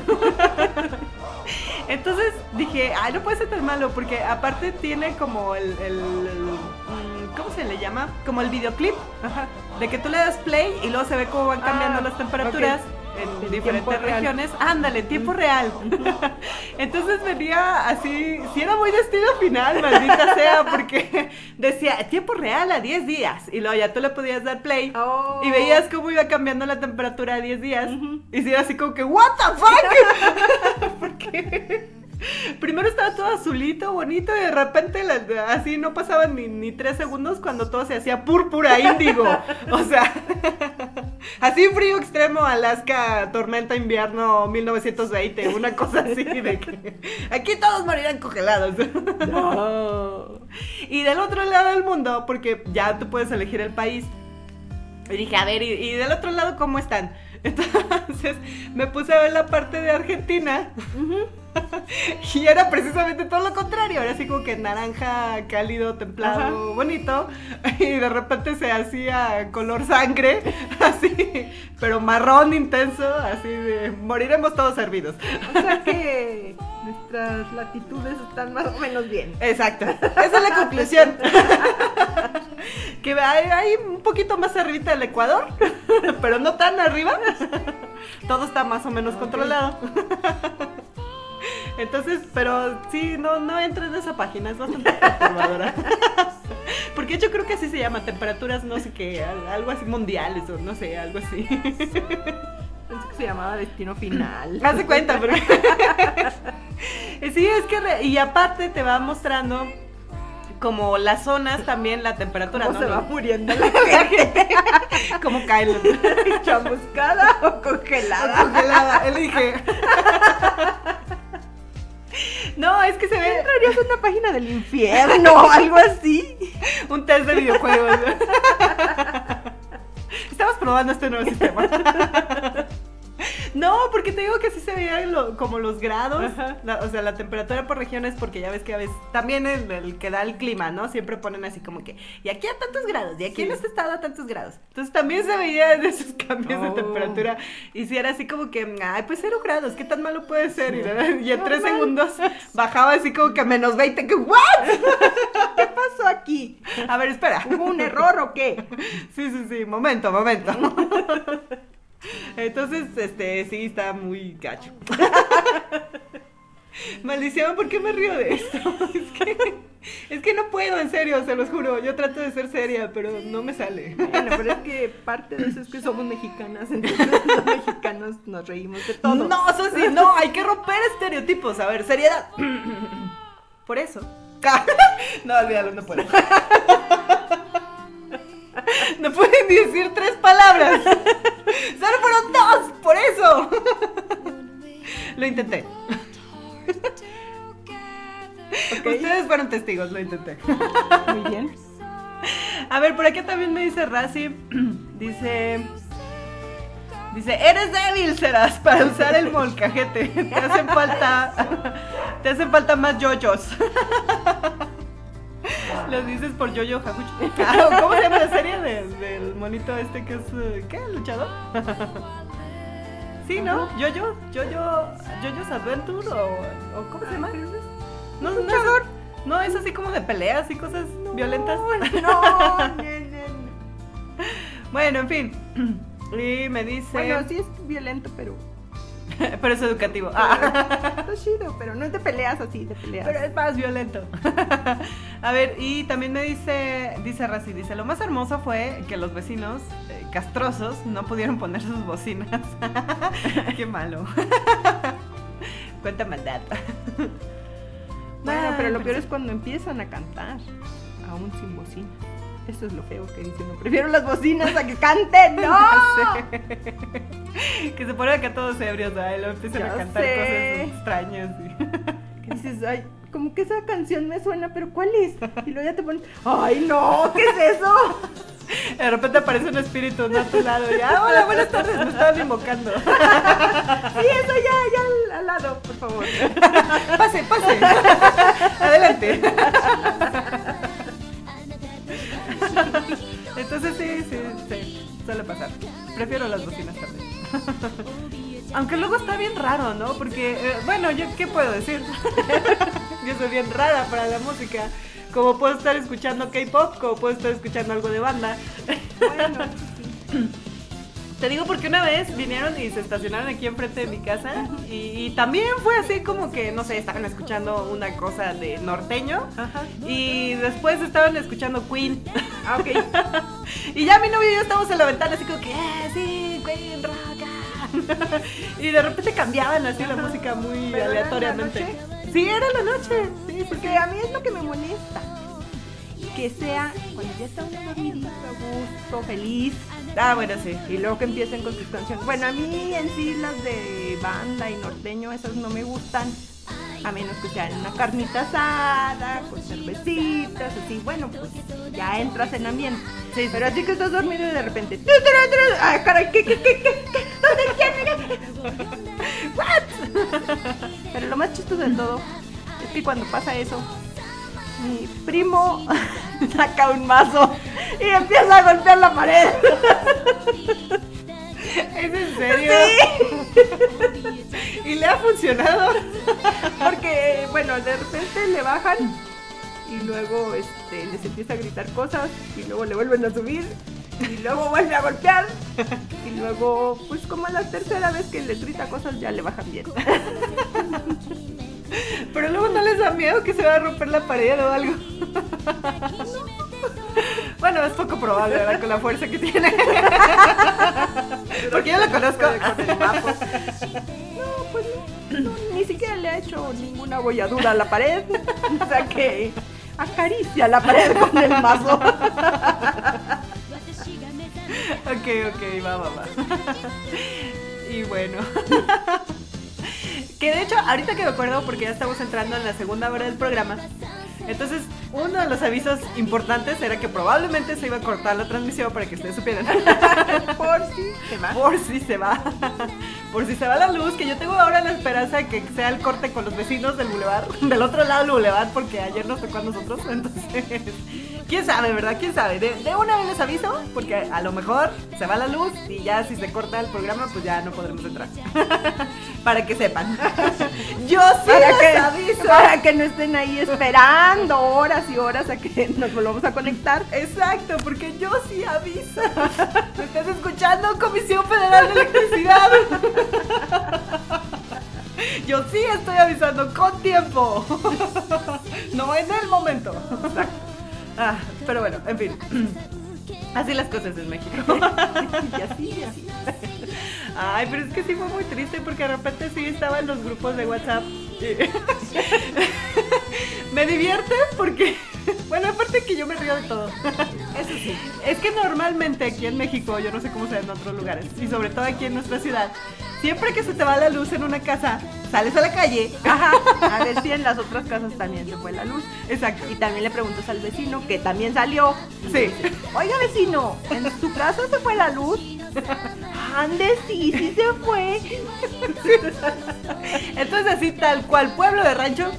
Entonces dije, ay, no puede ser tan malo, porque aparte tiene como el, el- el- mm, ¿cómo se le llama? Como el videoclip, de que tú le das play y luego se ve cómo van cambiando Ah, las temperaturas ok. en En diferentes real. regiones. Ándale, en tiempo real. (laughs) Entonces venía así, si era muy destino final, maldita sea, (laughs) porque decía tiempo real a 10 días, y luego ya tú le podías dar play. Oh. Y veías cómo iba cambiando la temperatura a 10 días. Y sí, era así como que, ¿What the fuck? (laughs) (laughs) Primero estaba todo azulito, bonito, y de repente así no pasaban ni, ni 3 segundos cuando todo se hacía púrpura índigo. O sea, (laughs) así frío extremo, Alaska, tormenta invierno 1920, una cosa así de que aquí todos morirán congelados. (laughs) Y del otro lado del mundo, porque ya tú puedes elegir el país. Y dije, a ver, ¿y, y del otro lado cómo están? (laughs) Entonces me puse a ver la parte de Argentina. (laughs) Y era precisamente todo lo contrario. Era así como que naranja, cálido, templado, Ajá. bonito. (laughs) Y de repente se hacía color sangre, así, pero marrón intenso, así de moriremos todos servidos. O sea que Nuestras latitudes están más o menos bien. Exacto. (laughs) Esa es la conclusión. (laughs) que hay, hay un poquito más arribita del Ecuador, (laughs) pero no tan arriba. Todo está más o menos controlado. Entonces, pero sí, no, no entres en esa página, es bastante perturbadora. Porque yo creo que así se llama, temperaturas no sé qué, al- algo así mundiales o no sé, algo así. Pensé que se llamaba Destino Final. (laughs) Haz cuenta, pero... (laughs) sí, es que... re- Y aparte te va mostrando como las zonas también, la temperatura, ¿Cómo ¿no? se va muriendo la (laughs) gente? Cómo cae la... ¿Chamuscada o congelada? congelada. Elige. No, es que se ve Entrarías a una página del infierno o algo así. un test de videojuegos. Estamos probando este nuevo sistema. (laughs) (laughs) No, porque te digo que sí se veían lo- como los grados, la- o sea, la temperatura por regiones, porque ya ves que a veces también el, el que da el clima, ¿no? Siempre ponen así como que, y aquí a tantos grados, y aquí en Sí. este estado a tantos grados. Entonces también se veía de esos cambios de Oh. temperatura, y si era así como que, ay, pues cero grados, ¿qué tan malo puede ser? Y, y en tres segundos bajaba así como que a menos 20, que, ¿what? (laughs) ¿Qué pasó aquí? A ver, espera. ¿Hubo un error o qué? (laughs) Sí, sí, sí, momento, momento. Entonces, este, sí, está muy gacho. (laughs) Maldición, ¿por qué me río de esto? (laughs) Es que, es que no puedo, en serio, se los juro. Yo trato de ser seria, pero no me sale. Bueno, pero es que parte de eso es que somos mexicanas, entonces (laughs) los mexicanos nos reímos de todo. No, eso sí, no, hay que romper estereotipos. A ver, seriedad. (clears throat) Por eso. No, olvídalo, no puedo. (laughs) No pueden decir tres palabras. Solo fueron dos, por eso. Lo intenté. Ustedes fueron testigos, lo intenté. Muy bien. A ver, por aquí también me dice Razi. (clears throat) Dice. Dice, eres débil serás para usar el molcajete. Te hacen falta. (laughs) Te hacen falta más yoyos. (laughs) (laughs) Lo dices por Yoyo Hakuchi. (laughs) Ah, ¿Cómo se llama la serie de- del monito este que es. eh, ¿Qué? ¿Luchador? (laughs) Sí, ¿no? Yoyo, Yoyo, Yoyo's Adventure o, o ¿cómo se llama? No, no, es, no, es así como de peleas y cosas violentas. No, no, no, no. Bueno, en fin. (clears throat) Y me dice. Bueno, sí es violento, pero (laughs) pero es educativo. Ah, está chido, pero no de peleas así, de peleas. pero es más violento. (laughs) A ver, y también me dice, dice Razi, dice, lo más hermoso fue que los vecinos eh, castrosos no pudieron poner sus bocinas. (laughs) Qué malo. Cuenta maldad. Bueno, pero lo peor es cuando empiezan a cantar, aún sin bocina. Eso es lo feo que dicen. No, prefiero las bocinas a que canten. (laughs) ¡No! (laughs) Que se ponen acá todos ebrios, y luego empiezan Ya a cantar sé. cosas extrañas. y- (laughs) Que dices, ay, como que esa canción me suena, pero ¿cuál es? Y luego ya te pones, ay, no, ¿qué es eso? De repente aparece un espíritu ¿no? a tu lado ya, hola, buenas tardes, me estaban invocando. Sí, eso ya, ya al, al lado, por favor. Pase, pase. Adelante. (laughs) Entonces sí, sí, sí, suele pasar. Prefiero las bocinas también. (laughs) Aunque luego está bien raro, ¿no? Porque, eh, bueno, yo qué puedo decir. (laughs) yo soy bien rara para la música. Como puedo estar escuchando K-pop, como puedo estar escuchando algo de banda. Bueno, Te digo porque una vez vinieron y se estacionaron aquí enfrente de mi casa y, y también fue así como que, no sé, estaban escuchando una cosa de norteño Ajá. y después estaban escuchando Queen. Ah, ok. (laughs) y ya mi novio y yo estábamos en la ventana así como que, eh, sí, Queen, rock. ah". (laughs) y de repente cambiaban así la música muy ¿Pero era en la aleatoriamente. noche? Sí, era la noche. Sí, sí, Porque a mí es lo que me molesta. Que sea cuando ya está uno dormidito, a gusto, feliz. Ah, bueno, sí. Y luego que empiecen con sus canciones. Bueno, a mí en sí las de banda y norteño, esas no me gustan. A menos que sean una carnita asada, con cervecitas, así. Bueno, pues ya entras en ambiente. Sí, Pero así que estás dormido y de repente. ¡Ay, caray! ¿Qué, qué, qué, qué? qué? ¿Dónde quién? (laughs) ¿What? (laughs) Pero lo más chistoso de todo es que cuando pasa eso, mi primo (laughs) saca un mazo y empieza a golpear la pared. ¿Es en serio? ¿Y le ha funcionado? Porque, bueno, de repente le bajan y luego este, les empieza a gritar cosas y luego le vuelven a subir y luego vuelve a golpear y luego, pues como la tercera vez que les grita cosas ya le bajan bien. (laughs) Pero luego no les da miedo que se va a romper la pared o algo. Bueno, es poco probable, ¿verdad? Con la fuerza que tiene. Porque yo lo conozco. Con el mapo. No, pues no, no, ni siquiera le ha hecho ninguna bolladura a la pared. O sea que acaricia la pared con el mazo. Ok, ok, va, va, va. Y bueno. Que de hecho, ahorita que me acuerdo, porque ya estamos entrando en la segunda hora del programa. Entonces, uno de los avisos importantes era que probablemente se iba a cortar la transmisión para que ustedes supieran. (laughs) Por si se va. Por si se va. Por si se va la luz, que yo tengo ahora la esperanza de que sea el corte con los vecinos del bulevar, del otro lado del bulevar, porque ayer nos tocó a nosotros. Entonces, quién sabe, ¿verdad? ¿Quién sabe? De, de una vez les aviso, porque a lo mejor se va la luz y ya si se corta el programa, pues ya no podremos entrar. (laughs) Para que sepan. (laughs) Yo sí Para les que, aviso. para que no estén ahí esperando horas y horas a que (laughs) nos volvamos a conectar. Exacto, porque yo sí aviso. (laughs) ¿Me estás escuchando, Comisión Federal de Electricidad? (laughs) Yo sí estoy avisando con tiempo. No en el momento. Ah, pero bueno, en fin. (clears throat) Así las cosas en México. Y así, y así. Ay, pero es que sí fue muy triste porque de repente sí estaba en los grupos de WhatsApp. (laughs) me divierte porque, (laughs) bueno, aparte que yo me río de todo. (laughs) Eso sí. Es que normalmente aquí en México, yo no sé cómo sea en otros lugares, y sobre todo aquí en nuestra ciudad, siempre que se te va la luz en una casa, sales a la calle. Ajá, (laughs) a ver si en las otras casas también se fue la luz. Exacto. Y también le preguntas al vecino, que también salió. Sí. Oiga, vecino, ¿en su casa se fue la luz? Ande, sí, sí se fue. Entonces así tal cual, pueblo de rancho.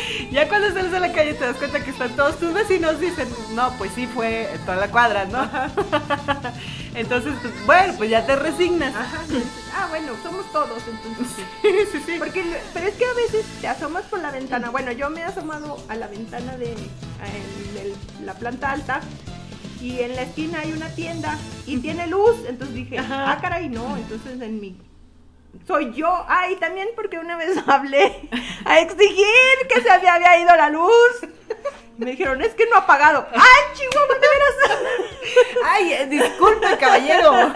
(laughs) ya cuando sales a la calle te das cuenta que están todos tus vecinos, dicen, no, pues sí fue toda la cuadra, ¿no? (laughs) Entonces, pues, bueno, pues ya te resignas. Ajá. Ah, bueno, somos todos, entonces (laughs) sí. Sí. Porque, pero es que a veces te asomas por la ventana. Bueno, yo me he asomado a la ventana de la planta alta y en la esquina hay una tienda y tiene luz. Entonces dije, Ajá. ah, caray, no. Entonces en mi soy yo. Ay, también porque una vez (laughs) hablé a exigir que se me había ido la luz. Me dijeron, es que no ha pagado. ¡Ay, Chihuahua, de veras! (laughs) Ay, eh, disculpe, caballero. (laughs)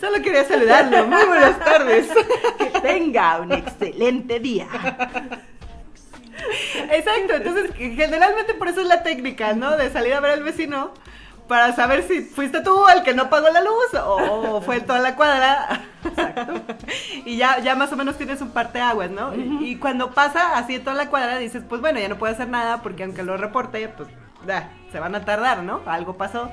Solo quería saludarlo. Muy buenas tardes. Que tenga un excelente día. Exacto, entonces generalmente por eso es la técnica, ¿no? De salir a ver al vecino para saber si fuiste tú el que no pagó la luz o fue toda la cuadra. (laughs) Y ya, ya más o menos tienes un parteaguas, ¿no? Y- Y cuando pasa así toda la cuadra dices, pues bueno, ya no puedo hacer nada porque aunque lo reporte, pues ya, se van a tardar, ¿no? Algo pasó.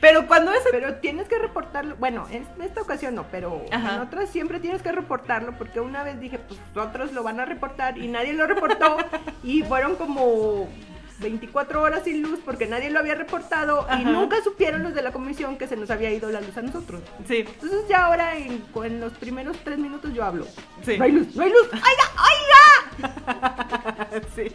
Pero cuando es Pero tienes que reportarlo. Bueno, en esta ocasión no, pero Ajá. en otras siempre tienes que reportarlo porque una vez dije, pues otros lo van a reportar y nadie lo reportó (laughs) y fueron como 24 horas sin luz porque nadie lo había reportado Ajá. y nunca supieron los de la comisión que se nos había ido la luz a nosotros. Sí, Entonces ya ahora en, en los primeros tres minutos yo hablo. sí. No hay luz, no hay luz. ¡Oiga, oiga! (laughs) sí.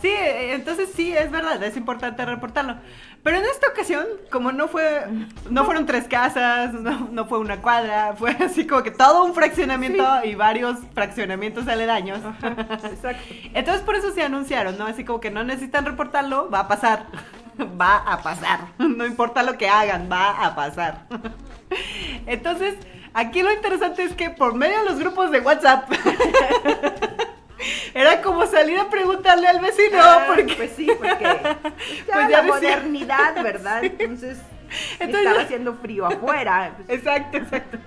Sí, entonces sí, es verdad, es importante reportarlo. Pero en esta ocasión, como no fue, no fueron tres casas, no, no fue una cuadra, fue (laughs) así como que todo un fraccionamiento y varios fraccionamientos aledaños. Exacto. (laughs) Entonces por eso se anunciaron, ¿no? Así como que no necesitan reportarlo, va a pasar. Va a pasar. No importa lo que hagan, va a pasar. Entonces, aquí lo interesante es que por medio de los grupos de WhatsApp era como salir a preguntarle al vecino, Ah, porque Pues sí, porque pues (laughs) ya Pues ya la decía. modernidad, (laughs) ¿verdad? Entonces, Entonces estaba haciendo frío afuera. pues, Exacto, exacto.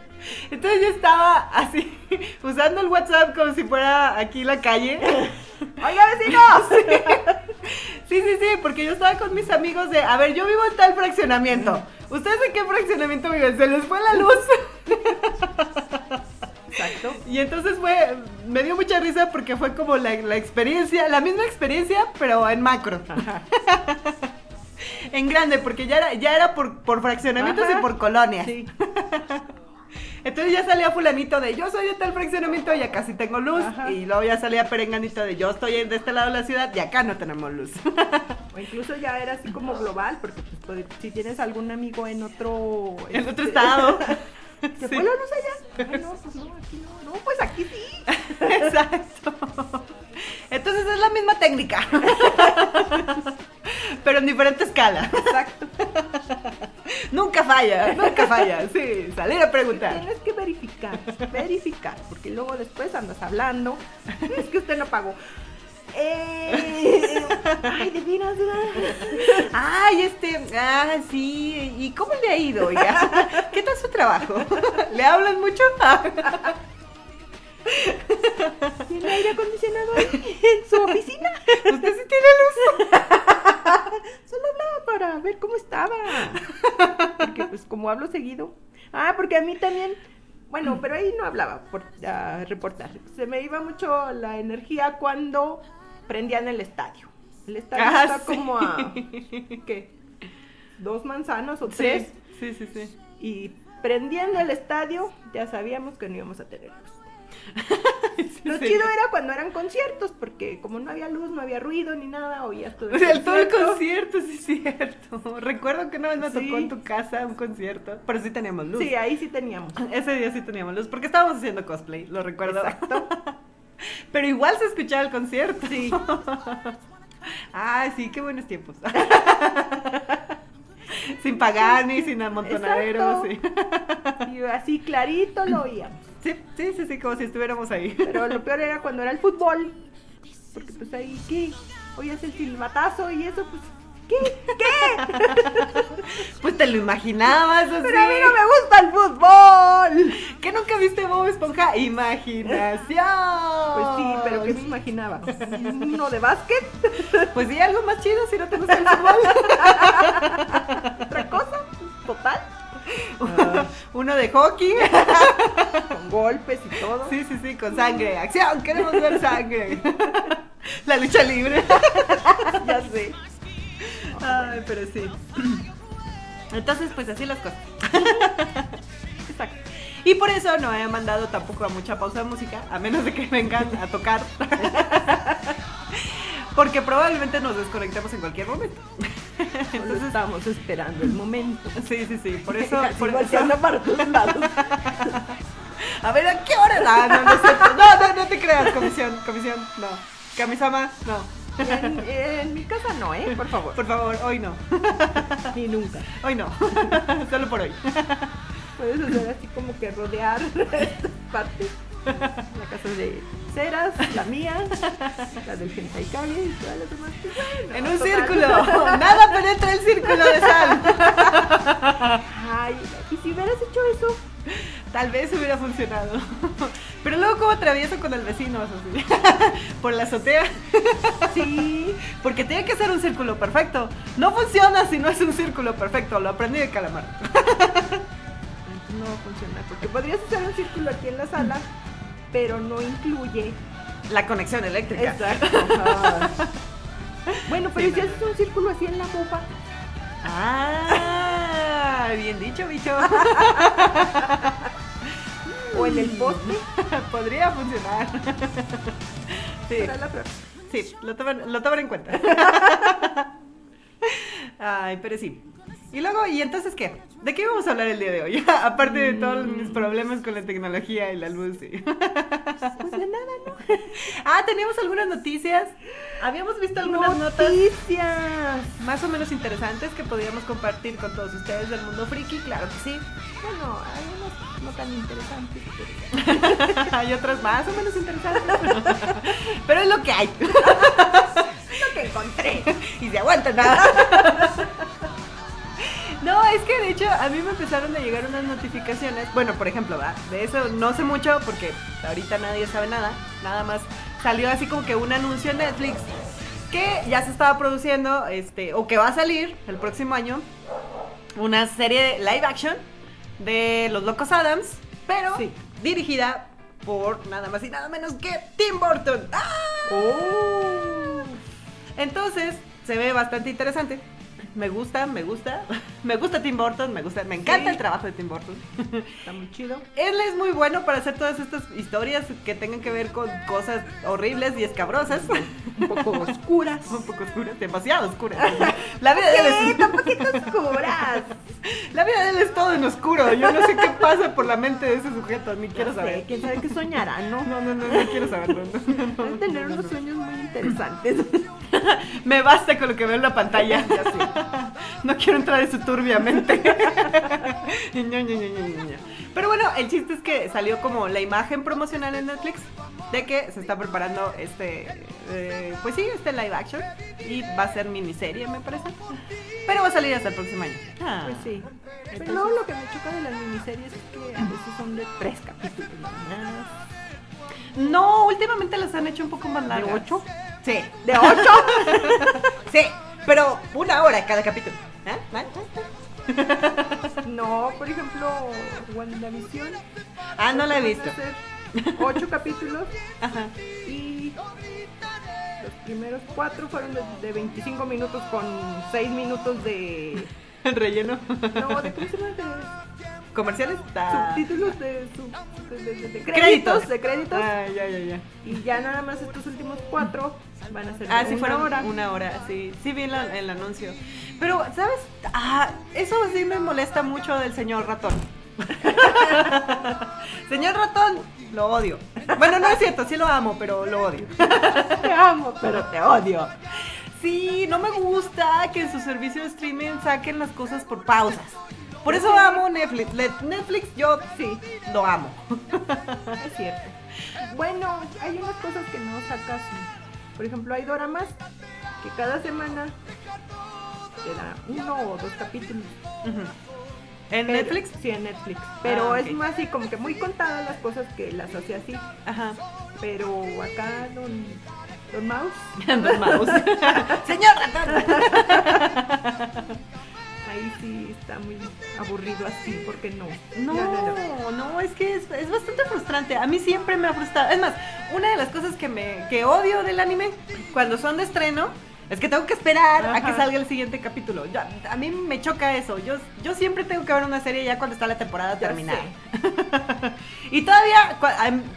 Entonces yo estaba así, (laughs) usando el WhatsApp como si fuera aquí la calle. Oiga, vecinos. Sí, sí, sí, porque yo estaba con mis amigos de, a ver, yo vivo en tal fraccionamiento. ¿Ustedes en qué fraccionamiento viven? Se les fue la luz. Exacto. Y entonces fue, me dio mucha risa porque fue como la, la experiencia, la misma experiencia, pero en macro. (laughs) en grande, porque ya era, ya era por, por fraccionamientos Ajá. y por colonias. Sí. (laughs) Entonces ya salía fulanito de yo soy de tal fraccionamiento y acá sí tengo luz. Ajá. Y luego ya salía perenganito de yo estoy de este lado de la ciudad y acá no tenemos luz. O incluso ya era así como (laughs) global, porque pues, puede- si tienes algún amigo en otro... en otro este, estado. (laughs) ¿Se Sí. fue la luz allá? Ay, no, pues no, aquí no. No, pues aquí sí. (laughs) Exacto. Entonces es la misma técnica. (laughs) Pero en diferente escala. Exacto. Nunca falla, nunca falla. Sí, salir a preguntar. Tienes que verificar, verificar, porque luego después andas hablando. Es que usted no pagó. Eh, ay, de veras. Ay, este, ah, sí. ¿Y cómo le ha ido, oiga? ¿Qué tal su trabajo? ¿Le hablan mucho? ¿Tiene aire acondicionado ahí en su oficina? ¿Usted sí tiene luz? Solo hablaba para ver cómo estaba. Porque pues como hablo seguido. Ah, porque a mí también, bueno, pero ahí no hablaba por ah, reportar. Se me iba mucho la energía cuando prendían el estadio. El estadio Ah, está sí. como a (laughs) ¿qué? Dos manzanas o tres. Sí, sí, sí. Y prendiendo el estadio, ya sabíamos que no íbamos a tener luz. (laughs) Lo sí. chido era cuando eran conciertos, porque como no había luz, no había ruido ni nada, oías todo O sea, el todo el concierto. concierto, sí es cierto. (laughs) Recuerdo que una vez me tocó en tu casa un concierto, pero sí teníamos luz. Sí, ahí sí teníamos. Ese día sí teníamos luz, porque estábamos haciendo cosplay, lo recuerdo. Exacto. (laughs) Pero igual se escuchaba el concierto. Sí. (laughs) Ay, sí, qué buenos tiempos. (laughs) sin pagar ni sin amontonaderos. Sí. Y así clarito lo oíamos. sí, sí, sí, sí, como si estuviéramos ahí. Pero lo peor era cuando era el fútbol. Porque pues ahí, ¿qué? Oías el silbatazo y eso, pues, ¿qué? ¿Qué? (laughs) Pues te lo imaginabas así. Pero a mí no me gusta el fútbol. ¿Qué nunca viste Bob Esponja? Imaginación. Pues sí, pero ¿qué me imaginaba? ¿Uno de básquet? Pues sí, algo más chido si no te gusta el fútbol. ¿Otra cosa? Total. Uno de hockey. Con golpes y todo. Sí, sí, sí, con sangre. Acción, queremos ver sangre. La lucha libre. Ya sé. Ay, pero sí. (clears throat) Entonces, pues así las cosas. (laughs) Exacto. Y por eso no he mandado tampoco a mucha pausa de música, a menos de que vengan a tocar. (laughs) Porque probablemente nos desconectemos en cualquier momento. Entonces estamos esperando el momento. Sí, sí, sí. Por eso, por eso. para todos lados. (laughs) A ver, ¿a qué hora? Ah, no, no es. No, no, no te creas, comisión, comisión, no. Kamisama, no. En, en mi casa no, ¿eh? Por favor. Por favor, hoy no. (laughs) Ni nunca. Hoy no. (laughs) Solo por hoy. Puedes hacer así como que rodear (laughs) estas partes. La casa de Ceras, la mía, la del Gentai Kage y todas las demás. En un total. círculo. Nada penetra el círculo de sal. Ay, y si hubieras hecho eso, Tal vez hubiera funcionado. (laughs) Pero luego como atravieso con el vecino, así. (laughs) Por la azotea. (laughs) sí. Porque tiene que ser un círculo perfecto. No funciona si no es un círculo perfecto. Lo aprendí de calamar. No va a funcionar. Porque podrías hacer un círculo aquí en la sala, pero no incluye. La conexión eléctrica. Exacto. Ajá. Bueno, pero Sí, si haces un círculo así en la bofa, Ah, bien dicho, bicho. O en el poste, (laughs) Podría funcionar. (laughs) Sí, para la próxima. sí, lo toman, lo toman en cuenta. (laughs) Ay, pero sí. Y luego, ¿y entonces qué? ¿De qué vamos a hablar el día de hoy? (laughs) Aparte de todos mis problemas con la tecnología y la luz. y- Pues de nada, ¿no? (laughs) Ah, teníamos algunas noticias. Habíamos visto algunas notas Noticias. más o menos interesantes que podíamos compartir con todos ustedes del mundo friki, claro que sí. Bueno, hay unas no tan interesantes. pero- (laughs) hay otras más o menos interesantes. Pero es lo que hay. Lo que encontré. y se aguanta nada. No, es que de hecho a mí me empezaron a llegar unas notificaciones. Bueno, por ejemplo, ¿va? de eso no sé mucho porque ahorita nadie sabe nada. Nada más salió así como que un anuncio en Netflix que ya se estaba produciendo, este, o que va a salir el próximo año, una serie de live action de Los Locos Adams, pero Sí. dirigida por nada más y nada menos que Tim Burton. ¡Ah! Oh. Entonces, se ve bastante interesante. Me gusta, me gusta. (laughs) Me gusta Tim Burton, me gusta, me encanta Sí. el trabajo de Tim Burton. (laughs) Está muy chido. Él es muy bueno para hacer todas estas historias que tengan que ver con cosas horribles y escabrosas. Un poco oscuras. (laughs) Un poco oscuras, demasiado oscuras. La vida de él es un poquito oscuras. La vida de él es todo en oscuro. Yo no sé qué pasa por la mente de ese sujeto, ni quiero sé, saber. quién sabe qué soñará, ¿no? No, no, no, no quiero saberlo. no, no, tener unos sueños muy interesantes. (laughs) Me basta con lo que veo en la pantalla. (laughs) No quiero entrar en su turbia mente. (laughs) Pero bueno, el chiste es que salió como la imagen promocional en Netflix de que se está preparando este, eh, pues sí, este live action y va a ser miniserie, me parece. Pero va a salir hasta el próximo año. Ah. Pues sí. Pero Entonces- no, lo que me choca de las miniseries es que a veces son de tres capítulos. No, últimamente las han hecho un poco más largas. ¿De ocho? Sí. ¿De ocho? (laughs) Sí, pero una hora cada capítulo. ¿Ah? No, por ejemplo, WandaVision. Ah, no la he visto. Ocho capítulos Ajá. y los primeros cuatro fueron de, de 25 minutos con 6 minutos de... El (laughs) relleno. No, de ¿cómo se llama? ¿Comerciales? Ah. subtítulos de, sub- de, de- de- de Créditos. de créditos. Ah, ya, ya, ya. Y ya nada más estos últimos cuatro van a ser Ah, sí, una hora. una hora, sí. Sí vi la- el anuncio. Pero, ¿sabes? Ah, eso sí me molesta mucho del señor ratón. (laughs) señor ratón, lo odio. Bueno, no es cierto, sí lo amo, pero lo odio. (laughs) Te amo, pero te odio. Sí, no me gusta que en su servicio de streaming saquen las cosas por pausas. Por eso amo Netflix. Netflix yo Sí, lo amo. (laughs) es cierto. Bueno, hay unas cosas que no sacas. Por ejemplo, hay doramas que cada semana te da uno o dos capítulos. ¿En Pero- Netflix? Sí, en Netflix. Pero Ah, es ok. más así, como que muy contadas las cosas que las hace así. Ajá. Pero acá, don, don Mouse, (laughs) Dos mouse. (laughs) señor ratón. Ahí sí está muy aburrido así, porque no. No, no, no. no, es que es, es bastante frustrante. A mí siempre me ha frustrado. Es más, una de las cosas que me que odio del anime cuando son de estreno es que tengo que esperar a que salga el siguiente capítulo. A mí me choca eso. Yo, yo siempre tengo que ver una serie ya cuando está la temporada Ya terminada. (laughs) y todavía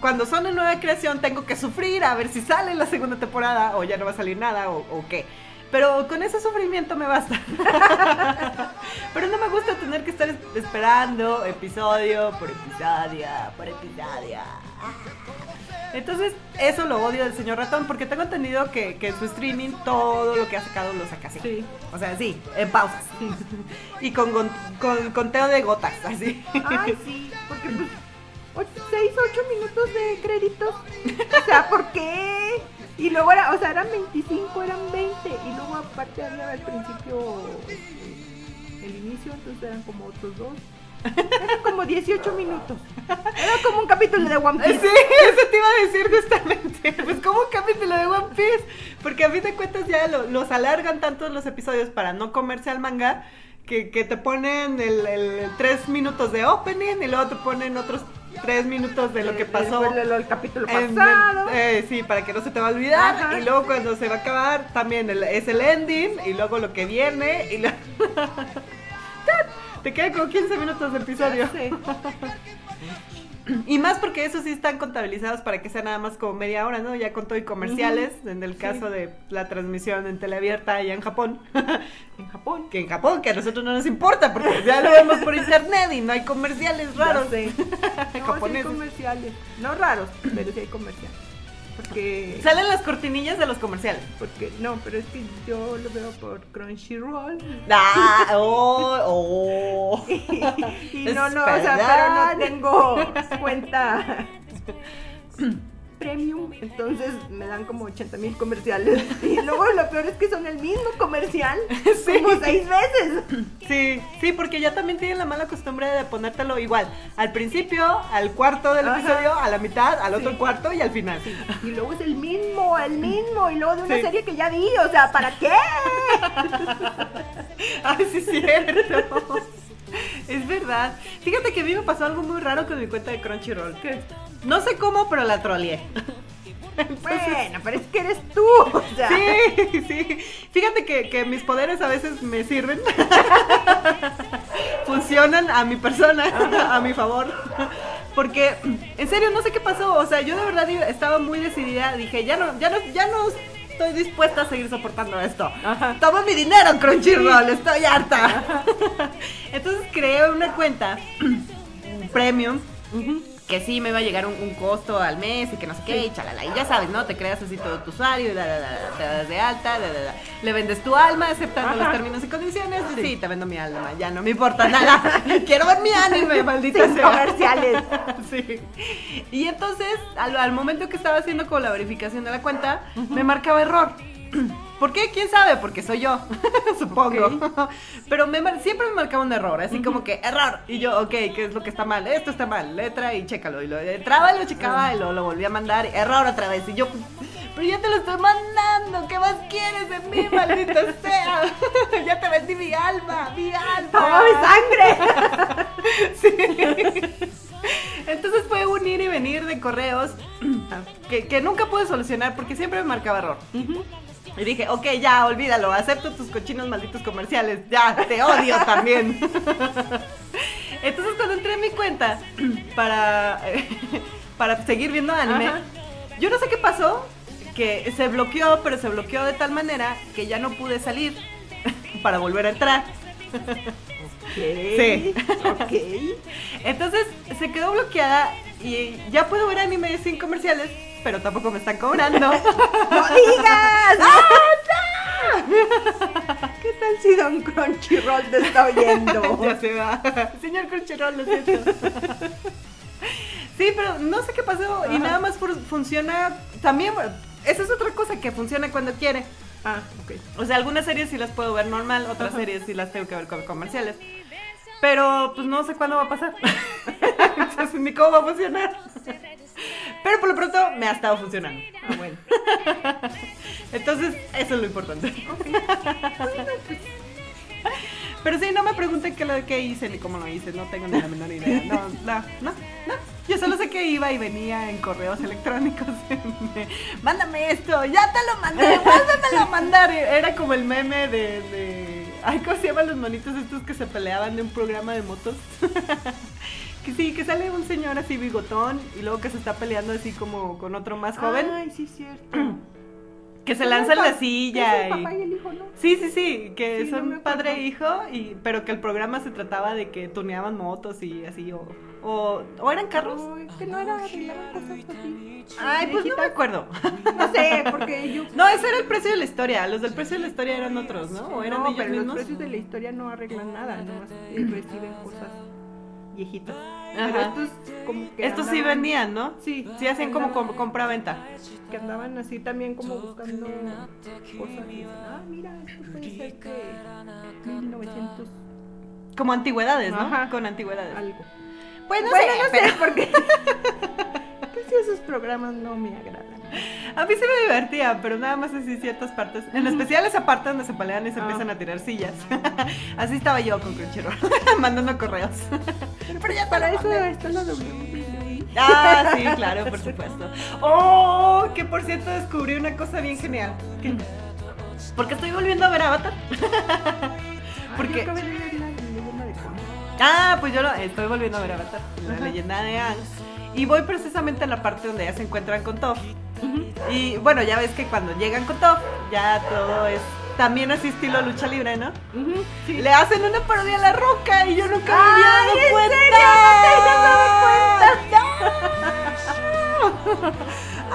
cuando son en nueva creación tengo que sufrir a ver si sale la segunda temporada o ya no va a salir nada o, o qué. Pero con ese sufrimiento me basta. (laughs) Pero no me gusta tener que estar es- esperando episodio por episodio por episodio. Entonces, eso lo odio del señor ratón, porque tengo entendido que, que en su streaming todo lo que ha sacado lo saca así. Sí. O sea, sí, en pausas. (laughs) Y con, con conteo de gotas, así. Ay, sí, porque pues (laughs) 6, 8 minutos de créditos. O sea, ¿por qué? Y luego era, o sea, eran 25, eran 20. Y luego aparte había al principio este, el inicio, entonces eran como otros dos. Eran como 18 minutos. Era como un capítulo de One Sí, Piece. eso te iba a decir justamente. Pues como un capítulo de One Piece. Porque a fin de cuentas ya lo- los alargan tanto los episodios para no comerse al manga. Que, que te ponen el tres minutos de opening y luego te ponen otros tres minutos de lo que Eh, pasó. del capítulo el- pasado. eh, sí, para que no se te va a olvidar. Ajá. Y luego cuando se va a acabar, también el- es el ending. Y luego lo que viene. Y lo- (laughs) te quedan como 15 minutos de episodio. Sí. (laughs) (clears throat) Y más porque esos sí están contabilizados para que sea nada más como media hora, ¿no? Ya con todo y comerciales, en el caso de la transmisión en teleabierta allá en Japón. (laughs) En Japón. que en Japón, que a nosotros no nos importa, porque ya lo vemos por internet y no hay comerciales raros. Sé. (laughs) No, sí hay comerciales. No raros, pero sí hay comerciales. Porque, Salen las cortinillas de los comerciales. porque, no, pero es que yo lo veo por Crunchyroll. Ah, (laughs) oh, oh. Y no, no, o sea, pero no tengo cuenta (laughs) premium, entonces me dan como 80 mil comerciales. (laughs) Y luego lo peor es que son el mismo comercial (laughs) Sí. como seis veces. Sí, sí, porque ya también tienen la mala costumbre de ponértelo igual. Al principio, al cuarto del Ajá. episodio, a la mitad, al otro Sí. cuarto y al final. Y luego es el mismo, el mismo, y luego de una serie que ya vi, o sea, ¿para qué? (laughs) Ay, sí, es cierto. Es verdad. Fíjate que a mí me pasó algo muy raro con mi cuenta de Crunchyroll. Que no sé cómo, pero la troleé. Bueno, pero es que eres tú. O sea, Sí, sí. Fíjate que, que mis poderes a veces me sirven. Funcionan a mi persona, a mi favor. Porque, en serio, no sé qué pasó. O sea, yo de verdad estaba muy decidida. Dije, ya no, ya no, ya no estoy dispuesta a seguir soportando esto. Ajá. Toma mi dinero, Crunchyroll, estoy harta. Entonces creé una cuenta premium. Que sí me iba a llegar un, un costo al mes y que no sé qué, y chalala. Y ya sabes, ¿no? Te creas así todo tu usuario, y da, da, da, te das de alta, le vendes tu alma aceptando Ajá. los términos y condiciones. Sí. te vendo mi alma, ya no me importa nada. (laughs) Quiero ver mi anime, maldita Sin sea. comerciales. (laughs) Sí. Y entonces, al, al momento que estaba haciendo como la verificación de la cuenta, me marcaba error. (clears throat) ¿Por qué? ¿Quién sabe? Porque soy yo, (laughs) supongo. (laughs) Pero me siempre me marcaba un error, así como que error. Y yo, ok, ¿qué es lo que está mal? Esto está mal, letra y chécalo. Y lo entraba y lo checaba y lo, lo volví a mandar, error otra vez. Y yo, pero ya te lo estoy mandando, ¿qué más quieres de mí, maldita (laughs) sea? ya te vendí mi alma, mi alma. ¡Toma mi sangre! Entonces fue un ir y venir de correos (clears throat) que, que nunca pude solucionar porque siempre me marcaba error. Y dije, ok, ya, olvídalo, acepto tus cochinos malditos comerciales, ya, te odio también. (laughs) Entonces cuando entré en mi cuenta (clears throat) para, (laughs) para seguir viendo anime, Ajá. yo no sé qué pasó, que se bloqueó, pero se bloqueó de tal manera que ya no pude salir (laughs) para volver a entrar. Sí. Ok. Entonces se quedó bloqueada y ya puedo ver anime sin comerciales, pero tampoco me están cobrando. (laughs) ¡No digas! ¿Qué tal si Don Crunchyroll te está oyendo? (laughs) ya se va. Señor Crunchyroll, lo siento. Sí, pero no sé qué pasó y nada más fu- funciona también. Esa es otra cosa que funciona cuando quiere. Ah, ok. O sea, algunas series sí las puedo ver normal, otras series sí las tengo que ver con comerciales. Pero pues no sé cuándo va a pasar. (laughs) Entonces ni cómo va a funcionar. Pero por lo pronto me ha estado funcionando. Ah, bueno. (laughs) Entonces, eso es lo importante. (laughs) Pero sí, no me pregunten qué, lo, qué hice ni cómo lo hice, no tengo ni la menor idea. No, no, no, no. Yo solo sé que iba y venía en correos electrónicos. de, Mándame esto, ya te lo mandé, (laughs) vuélvemelo a mandar. Era como el meme de, de. Ay, ¿cómo se llaman los monitos estos que se peleaban de un programa de motos? Que sí, que sale un señor así bigotón y luego que se está peleando así como con otro más joven. Ay, sí, cierto. que se lanza en la silla. Es el papá y el hijo, ¿no? Sí, sí, sí, que Sí, son padre e hijo, y, pero que el programa se trataba de que tuneaban motos y así, o, o, o eran carros. Ay, que no era. Ay, pues no me acuerdo. No sé, porque yo. (laughs) No, ese era el precio de la historia, los del precio de la historia eran otros, ¿no? ¿O eran no, ellos pero los precios de la historia no arreglan nada, nomás eh, reciben cosas viejitas. Pero estos como que Estos sí andaban- vendían, ¿no? Sí, Sí, hacían como andaban- compra-venta. que andaban así también como buscando cosas y dicen, ah, mira, esto puede ser de 1900 Como antigüedades, ¿no? Ajá. Con antigüedades. algo. Pues no bueno, sé, no pero- sé, porque (laughs) pues sí, esos programas no me agradan. A mí sí me divertía, pero nada más así ciertas partes. En especial esa parte donde se pelean y se Ah. empiezan a tirar sillas. (laughs) así estaba yo con Crunchyroll, (laughs) mandando correos. Pero ya para eso está la. Ah, sí, claro, por supuesto. Oh, que por cierto descubrí una cosa bien genial. ¿Qué? Porque estoy volviendo a ver Avatar. Porque-. Ah, pues yo lo- estoy volviendo a ver Avatar, la leyenda de Aang. Y voy precisamente a la parte donde ya se encuentran con Toph. Y bueno, ya ves que cuando llegan con Toph, ya todo es también así estilo lucha libre, ¿no? Sí. Le hacen una parodia a la roca y yo nunca me había dado ¿en cuenta. No.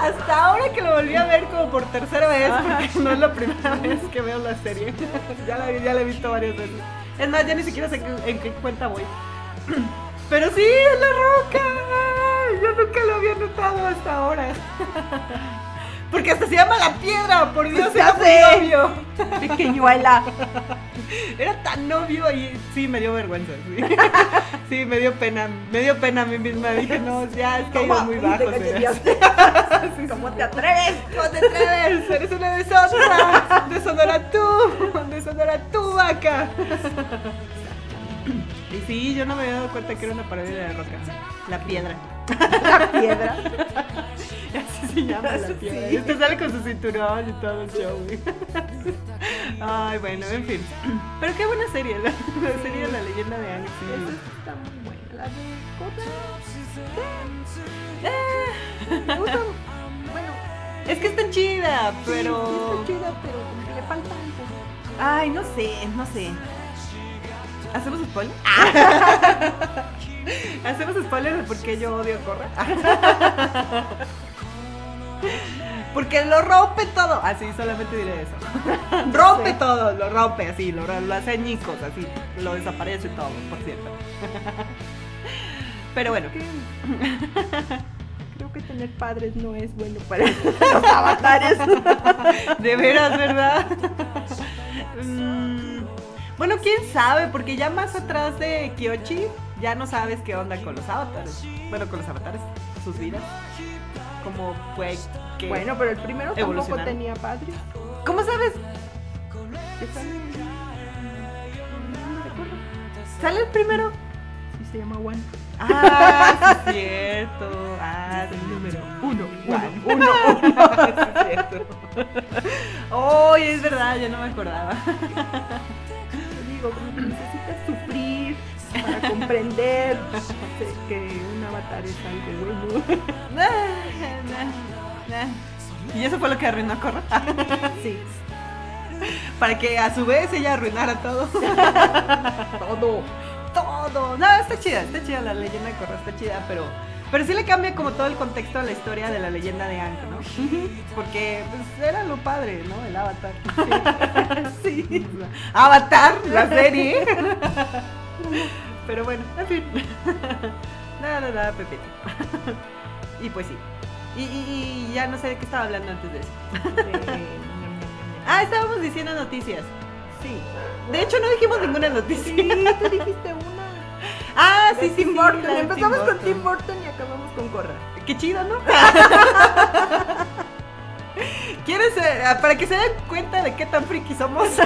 (laughs) Hasta ahora que lo volví a ver como por tercera vez, porque no es la primera vez que veo la serie. (laughs) ya, la, ya la he visto varias veces. Es más, ya ni siquiera sé en qué- en qué cuenta voy. (clears throat) Pero sí, es la roca. Yo nunca lo había notado hasta ahora. Porque hasta se llama la piedra, por Dios, era muy obvio. Pequeñuela. Era tan obvio y sí, me dio vergüenza. Sí, Sí, me dio pena, me dio pena a mí misma. Dije, no, ya es que iba muy bajo. (laughs) ¿Cómo te atreves? ¿Cómo te atreves? Eres una deshonra. Deshonra tú. Deshonra tú, vaca. Y sí, yo no me había dado cuenta que era una parodia de la roca. La piedra. La piedra. (laughs) Así se llama la piedra. Sí. Este sale con su cinturón y todo el show. Ay, bueno, en fin. Pero qué buena serie, la, la serie de la leyenda de Aang. sí. Está muy buena. La de. Eh, Me gusta. Bueno, Es que está chida, sí, pero. está chida, pero le falta algo. Ay, no sé, no sé. ¿Hacemos spoiler? (laughs) ¿Hacemos spoiler de por qué yo odio Corra? (laughs) Porque lo rompe todo. Así, solamente diré eso. (laughs) rompe todo, lo rompe así, lo, lo hace añicos, así, lo desaparece todo, por cierto. Pero bueno, Creo que tener padres no es bueno para los avatares. de veras, ¿verdad? Mm, bueno, quién sabe, porque ya más atrás de Kyochi ya no sabes qué onda con los avatares. Bueno, con los avatares, sus vidas. Cómo fue que. Bueno, pero el primero tampoco tenía padres. ¿cómo sabes? Sale el libro de Korra. ¿Sale el primero? Sí, se llama One. Ah, sí, es (laughs) cierto. Ah, es el número uno. Juan. Uno, (laughs) uno. Sí, es cierto. Oh, es verdad, yo no me acordaba. (laughs) Te digo, como que necesitas sufrir para comprender (laughs) que un avatar es algo bueno. (laughs) Y eso fue lo que arruinó a Corra. (laughs) Sí, Para que a su vez ella arruinara todo. todo. Todo. No, está chida, está chida la leyenda de Corra, está chida, pero. Pero sí le cambia como todo el contexto a la historia de la leyenda de Aang, ¿no? Porque pues, era lo padre, ¿no? El avatar. (laughs) Sí. Avatar, la serie. (laughs) Pero bueno, en fin. (laughs) Nada, nada, nada, Pepito. Y pues sí. Y, y- y ya no sé de qué estaba hablando antes de eso. Ah, estábamos diciendo noticias. Sí. De hecho, no dijimos ninguna noticia. Sí, tú dijiste una. Ah, sí, Tim Burton. Empezamos Tim con. Tim Burton y acabamos con Corra. Qué chido, ¿no? (laughs) ¿Quieres, eh, para que se den cuenta de qué tan friki somos? (laughs)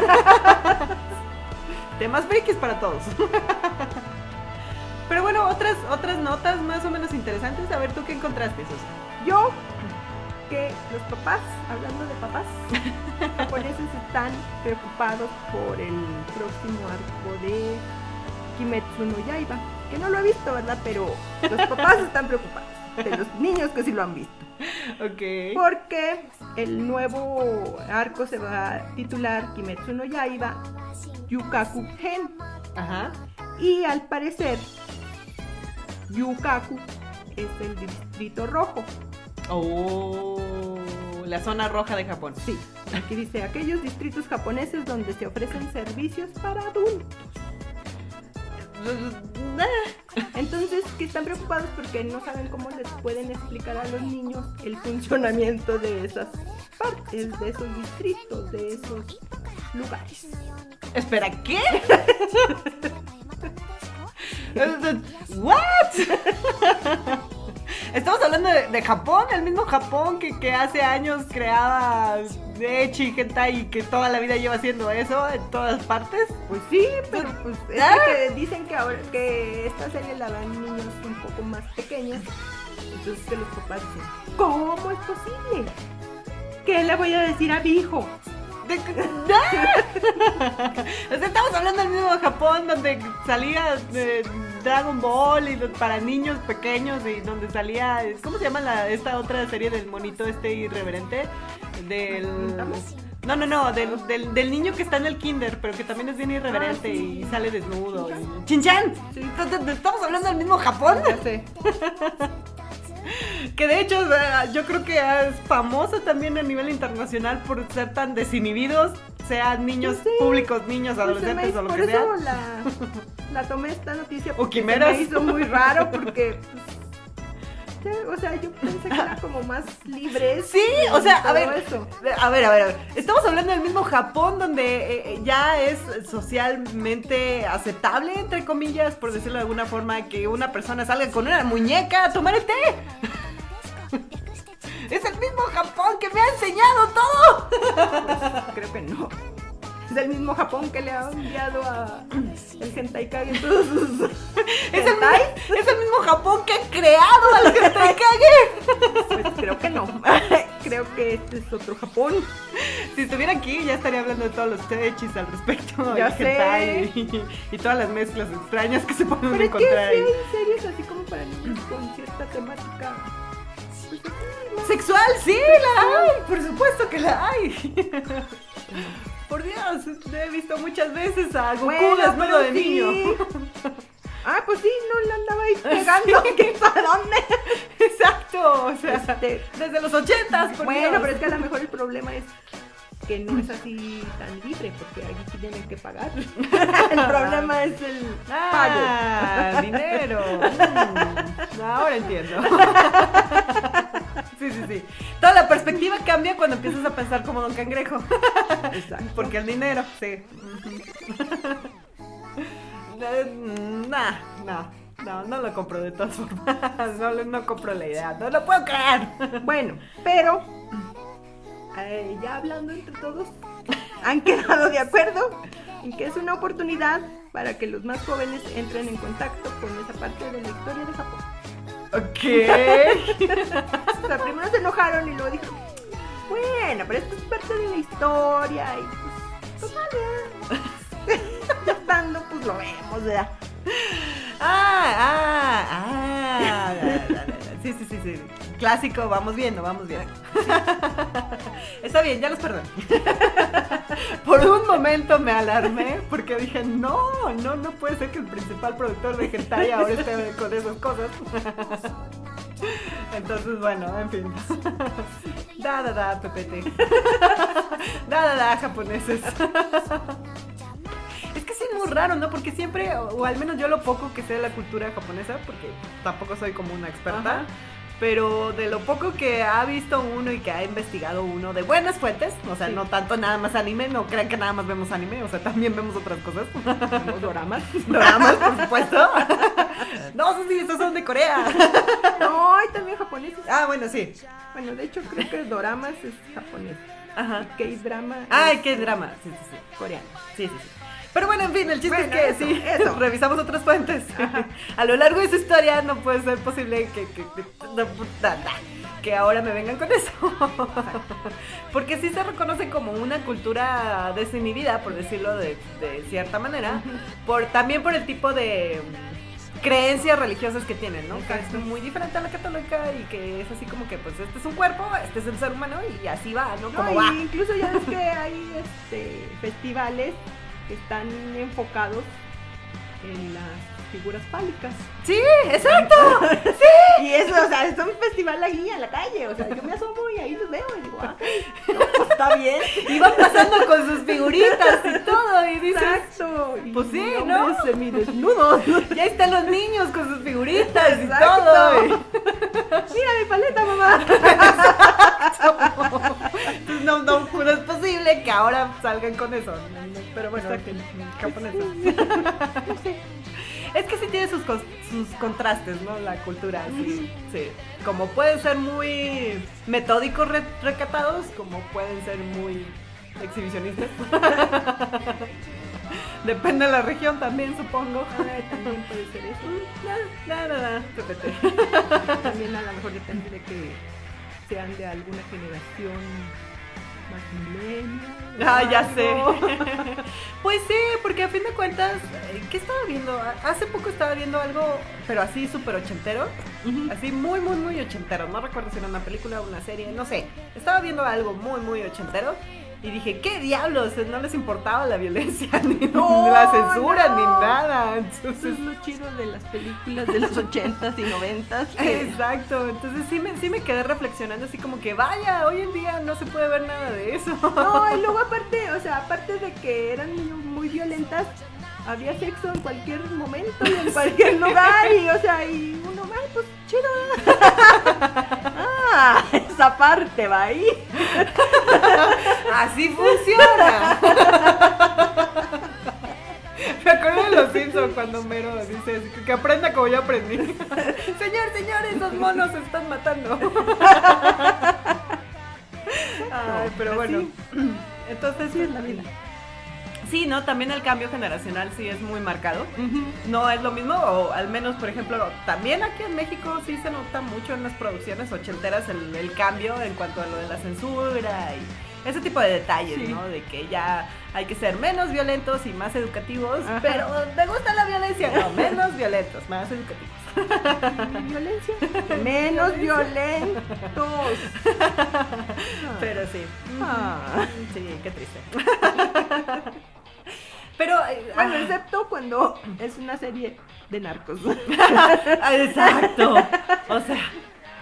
Temas frikis para todos. Pero bueno, otras, otras notas más o menos interesantes. A ver, ¿tú qué encontraste? Yo, que los papás, hablando de papás, (laughs) japoneses están preocupados por el próximo arco de Kimetsu no Yaiba. Que no lo he visto, ¿verdad? Pero los papás están preocupados. De los niños que sí lo han visto. Ok. Porque el nuevo arco se va a titular Kimetsu no Yaiba Yukaku Gen. Ajá. Y al parecer, Yukaku es el distrito rojo. Oh, la zona roja de Japón. Sí, aquí dice aquellos distritos japoneses donde se ofrecen servicios para adultos. Entonces, que están preocupados porque no saben cómo les pueden explicar a los niños el funcionamiento de esas partes, de esos distritos, de esos lugares. Espera, ¿qué? (laughs) (laughs) ¿What? Estamos hablando de, de Japón, el mismo Japón que, que hace años creaba Echi, Hentai y que toda la vida lleva haciendo eso en todas partes. Pues sí, pero pues es Ah. que dicen que ahora que esta serie la ven niños un poco más pequeños. Entonces que los papás dicen, ¿cómo es posible? ¿Qué le voy a decir a mi hijo? De- ¡Ah! (laughs) O sea, estamos hablando del mismo Japón donde salía eh, Dragon Ball y para niños pequeños y donde salía, ¿cómo se llama la, esta otra serie del monito este irreverente? Del... No, no, no, del, del, del niño que está en el kinder, pero que también es bien irreverente Ah, sí. y sale desnudo. y- ¡Chinchan! Sí. Entonces, ¿Estamos hablando del mismo Japón? Ya sé. (laughs) (laughs) Que de hecho yo creo que es famosa también a nivel internacional por ser tan desinhibidos, sean niños sí. públicos, niños, me adolescentes hizo- o lo que sea. eso la, la tomé esta noticia O porque se quimeras. me hizo muy raro porque pues, (laughs) o sea yo pensé que era como más libre (laughs) Sí, o sea, a ver, eso. a ver, a ver, a ver. Estamos hablando del mismo Japón donde eh, eh, ya es socialmente aceptable, entre comillas, por decirlo de alguna forma, que una persona salga con una muñeca a tomar el té. (laughs) Es el mismo Japón que me ha enseñado todo. creo que no es el mismo Japón que le ha enviado a el hentai Kage todos sus (laughs) Es el, es el mismo Japón que ha creado al (laughs) Hentai Kage. Pues creo que no. (laughs) creo que este es otro Japón. Si estuviera aquí ya estaría hablando de todos los hechis al respecto. Ya sé. Y, y todas las mezclas extrañas que se pueden Pero es que encontrar series así como para niños con cierta temática. Sexual, sí, la hay, por supuesto que la hay. Por Dios, he visto muchas veces a Goku Bueno, desnudo de sí. niño. (laughs) Ah, pues sí, no la andaba ahí (laughs) pegando. (laughs) ¿Qué para dónde? Exacto, o sea, Este, desde los ochentas, por bueno, Dios. pero es que a lo mejor el problema es que no es así tan libre, porque aquí sí tienen que pagar. el problema es el pago. Ah, dinero. Mm, ahora entiendo. Sí, sí, sí. Toda la perspectiva cambia cuando empiezas a pensar como Don Cangrejo. Exacto. Porque el dinero, sí. Eh, Nah, no, no, no lo compro de todas formas. (laughs) No, no compro la idea. No lo puedo creer. Bueno, pero eh, ya hablando entre todos, han quedado de acuerdo en que es una oportunidad para que los más jóvenes entren en contacto con esa parte de la historia de Japón. Ok. (laughs) O sea, (laughs) primero se enojaron y luego dijeron, bueno, pero esto es parte de la historia y pues, total, ya. (laughs) ya estando, pues lo vemos, ¿verdad? Ah, ah, ah. Sí, sí, sí, sí. Clásico, vamos viendo, vamos viendo. Está bien, ya los perdoné. Por un momento me alarmé porque dije, no, no, no puede ser que el principal productor de hentai ahora esté con esas cosas. Entonces, bueno, en fin. Da, da, da, pepete. Da, da, da, japoneses. Es que sí es muy raro, ¿no? Porque siempre, o, o al menos yo lo poco que sé de la cultura japonesa, porque tampoco soy como una experta, Ajá. Pero de lo poco que ha visto uno y que ha investigado uno de buenas fuentes, o sea, Sí. no tanto nada más anime, no crean que nada más vemos anime, o sea, también vemos otras cosas. Los doramas. (laughs) Doramas, por supuesto. (laughs) No, sí, esos son de Corea. (laughs) No, hay también japoneses. Ah, bueno, sí. Bueno, de hecho creo que doramas es japonés. Ajá. K-drama Ay, es qué drama. Sí, sí, sí. coreano. Sí, sí, sí. Pero bueno, en fin, el chiste Bueno, es que eso, sí, eso. (laughs) revisamos otras fuentes. (laughs) A lo largo de su historia no puede ser posible que, que, que, ahora me vengan con eso. (laughs) Porque sí se reconoce como una cultura desinhibida, por decirlo de, de cierta manera, por, también por el tipo de mm, creencias religiosas que tienen, ¿no? Que es muy diferente a la católica y que es así como que pues este es un cuerpo, este es el ser humano y así va, ¿no? Como No, va. incluso ya ves que hay este, festivales están enfocados en las figuras fálicas. Sí, exacto. (laughs) Y eso, o sea, es un festival ahí en la calle. O sea, yo me asomo y ahí los veo y digo, ah, no, pues está bien. Y van pasando con sus figuritas y todo, y dices, Exacto. Y Pues sí, ¿no? semidesnudos. ya están los niños con sus figuritas y todo. Mira mi paleta, mamá. (laughs) Entonces no, no, no es posible que ahora salgan con eso. Pero bueno, fin, japoneses. (laughs) Es que sí tiene sus, contrastes, ¿no? La cultura, sí, sí. Como pueden ser muy metódicos, re- recatados, como pueden ser muy exhibicionistas. (laughs) Depende de la región también, supongo. También puede ser eso. Nada, nada, repete. También a lo mejor depende de que sean de alguna generación más. Ah, ya sé. (laughs) Pues sí, porque a fin de cuentas, eh, ¿qué estaba viendo? Hace poco estaba viendo algo, pero así súper ochentero. Así muy, muy, muy ochentero. No recuerdo si era una película o una serie, no sé. Estaba viendo algo muy, muy ochentero. Y dije, ¿qué diablos? No les importaba la violencia, (laughs) ni No, la censura, no. ni nada. Eso Entonces, es lo chido de las películas de los 80s y 90s. que- Exacto, entonces sí me, sí me quedé reflexionando así como que vaya, hoy en día no se puede ver nada de eso. No, y (laughs) luego aparte, o sea, aparte de que eran muy, violentas, había sexo en cualquier momento y en cualquier lugar y, o sea, y (laughs) uno, ay, pues chido. Ah, (laughs) esa parte va ahí. Así funciona. Me acuerdo de los Simpsons cuando Mero dice que- aprenda como yo aprendí. (laughs) Señor, señor, esos monos se están matando. Ay, pero bueno. (clears throat) Entonces Así es la vida. Sí, ¿no? También el cambio generacional sí es muy marcado. No es lo mismo, o al menos, por ejemplo, también aquí en México sí se nota mucho en las producciones ochenteras el, el cambio en cuanto a lo de la censura y ese tipo de detalles, Sí. ¿no? De que ya hay que ser menos violentos y más educativos, Ajá. pero me gusta la violencia, no, menos violentos, más educativos. (laughs) Violencia. Menos violentos. (laughs) Pero sí, Ah. sí, qué triste. (laughs) Pero, eh, Bueno, ah, excepto cuando es una serie de narcos. (laughs) Exacto. O sea.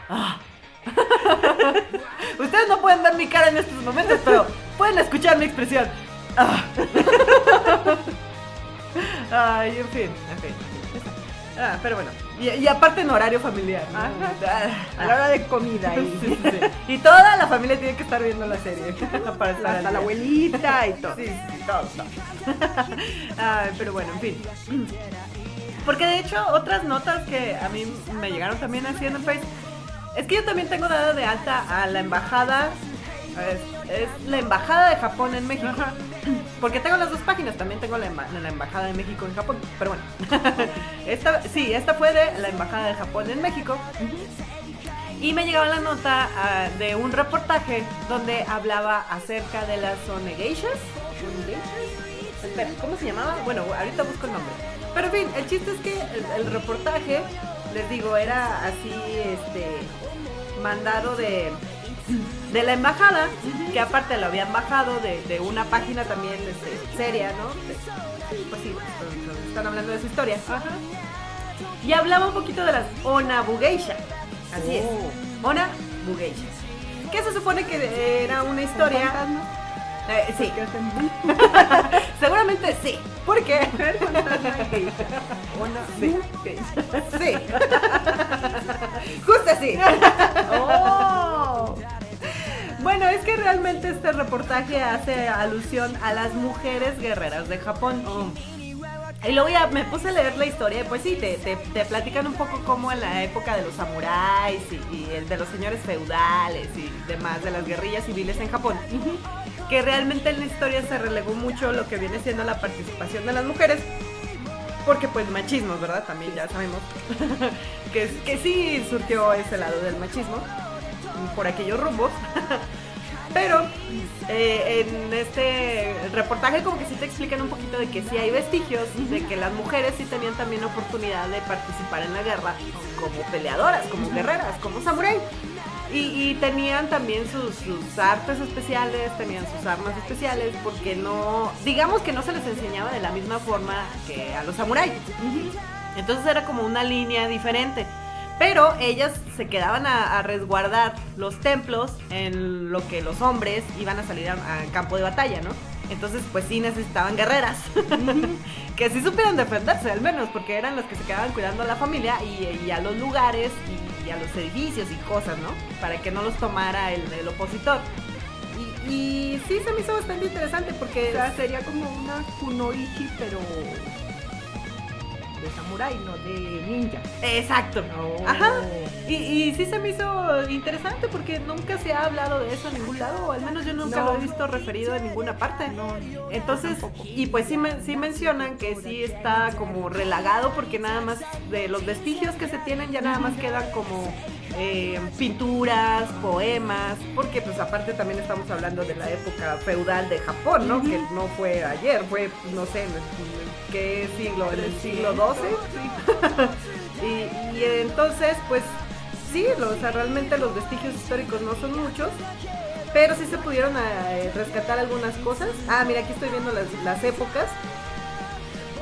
ah. (laughs) Ustedes no pueden ver mi cara en estos momentos, pero pueden escuchar mi expresión. Ah. (laughs) Ay, en fin, en fin. Ah, pero bueno. Y, y aparte en horario familiar. ¿no? Ajá. (laughs) Ah, A la hora de comida Sí, y sí, sí. (laughs) Y toda la familia tiene que estar viendo la serie. Para estar al hasta la abuelita y todo. Sí, sí, todo, todo. Ay, (laughs) pero bueno, en fin. Porque de hecho, otras notas que a mí me llegaron también haciendo en Face, es que yo también tengo dada de alta a la embajada, es, es la embajada de Japón en México. (clears throat) Porque tengo las dos páginas, también tengo la, emba- la embajada de México en Japón, pero bueno. (laughs) esta, sí, esta fue de la embajada de Japón en México. Y me llegaba la nota ah, de un reportaje donde hablaba acerca de las. ¿Onegeishas? Espera, ¿cómo se llamaba? Bueno, ahorita busco el nombre. Pero en fin, el chiste es que el, el reportaje, les digo, era así, este, mandado de, de la embajada, que aparte lo habían bajado de, de una página también este, seria, ¿no? Pues sí, están- hablando de su historia. Y hablaba un poquito de las Onabugeisha. Así es. Ona Bugeisha. Que se supone que era una historia. Eh, sí, (laughs) seguramente sí. ¿Por qué? Una (laughs) Sí. Sí. (laughs) Justo así. ¡Oh! Bueno, es que realmente este reportaje hace alusión a las mujeres guerreras de Japón. Y luego ya me puse a leer la historia, pues sí, te, te, te platican un poco como en la época de los samuráis y, y el de los señores feudales y demás, de las guerrillas civiles en Japón. Que realmente en la historia se relegó mucho lo que viene siendo la participación de las mujeres. Porque pues machismo, ¿verdad? También ya sabemos (laughs) que, que sí surgió ese lado del machismo por aquellos rumbos. (laughs) Pero eh, en este reportaje como que sí te explican un poquito de que sí hay vestigios de que las mujeres sí tenían también oportunidad de participar en la guerra como peleadoras, como guerreras, como samurái. Y, y tenían también sus, sus artes especiales, tenían sus armas especiales, porque no, digamos que no se les enseñaba de la misma forma que a los samuráis. Entonces era como una línea diferente. Pero ellas se quedaban a, a resguardar los templos en lo que los hombres iban a salir a, a campo de batalla, ¿no? Entonces, pues sí necesitaban guerreras (laughs) que sí supieran defenderse, al menos, porque eran las que se quedaban cuidando a la familia y, y a los lugares y, a los edificios y cosas, ¿no? Para que no los tomara el, el opositor. Y, y sí se me hizo bastante interesante O porque sea, sería como una kunoichi, pero de samurái, no de ninja. Exacto. Oh. Ajá. Y, y sí se me hizo interesante porque nunca se ha hablado de eso en ningún lado, o al menos yo nunca No. lo he visto referido en ninguna parte. No, Entonces, y pues sí, men- sí mencionan que sí está como relagado porque nada más de los vestigios que se tienen ya nada más quedan como eh, pinturas, poemas, porque pues aparte también estamos hablando de la época feudal de Japón, ¿no? Que no fue ayer, fue, no sé, en el- en el- ¿qué siglo? En el siglo XII. (laughs) y, y entonces, pues sí, lo- o sea, realmente los vestigios históricos no son muchos. Pero sí se pudieron eh, rescatar algunas cosas. Ah, mira, aquí estoy viendo las, las épocas.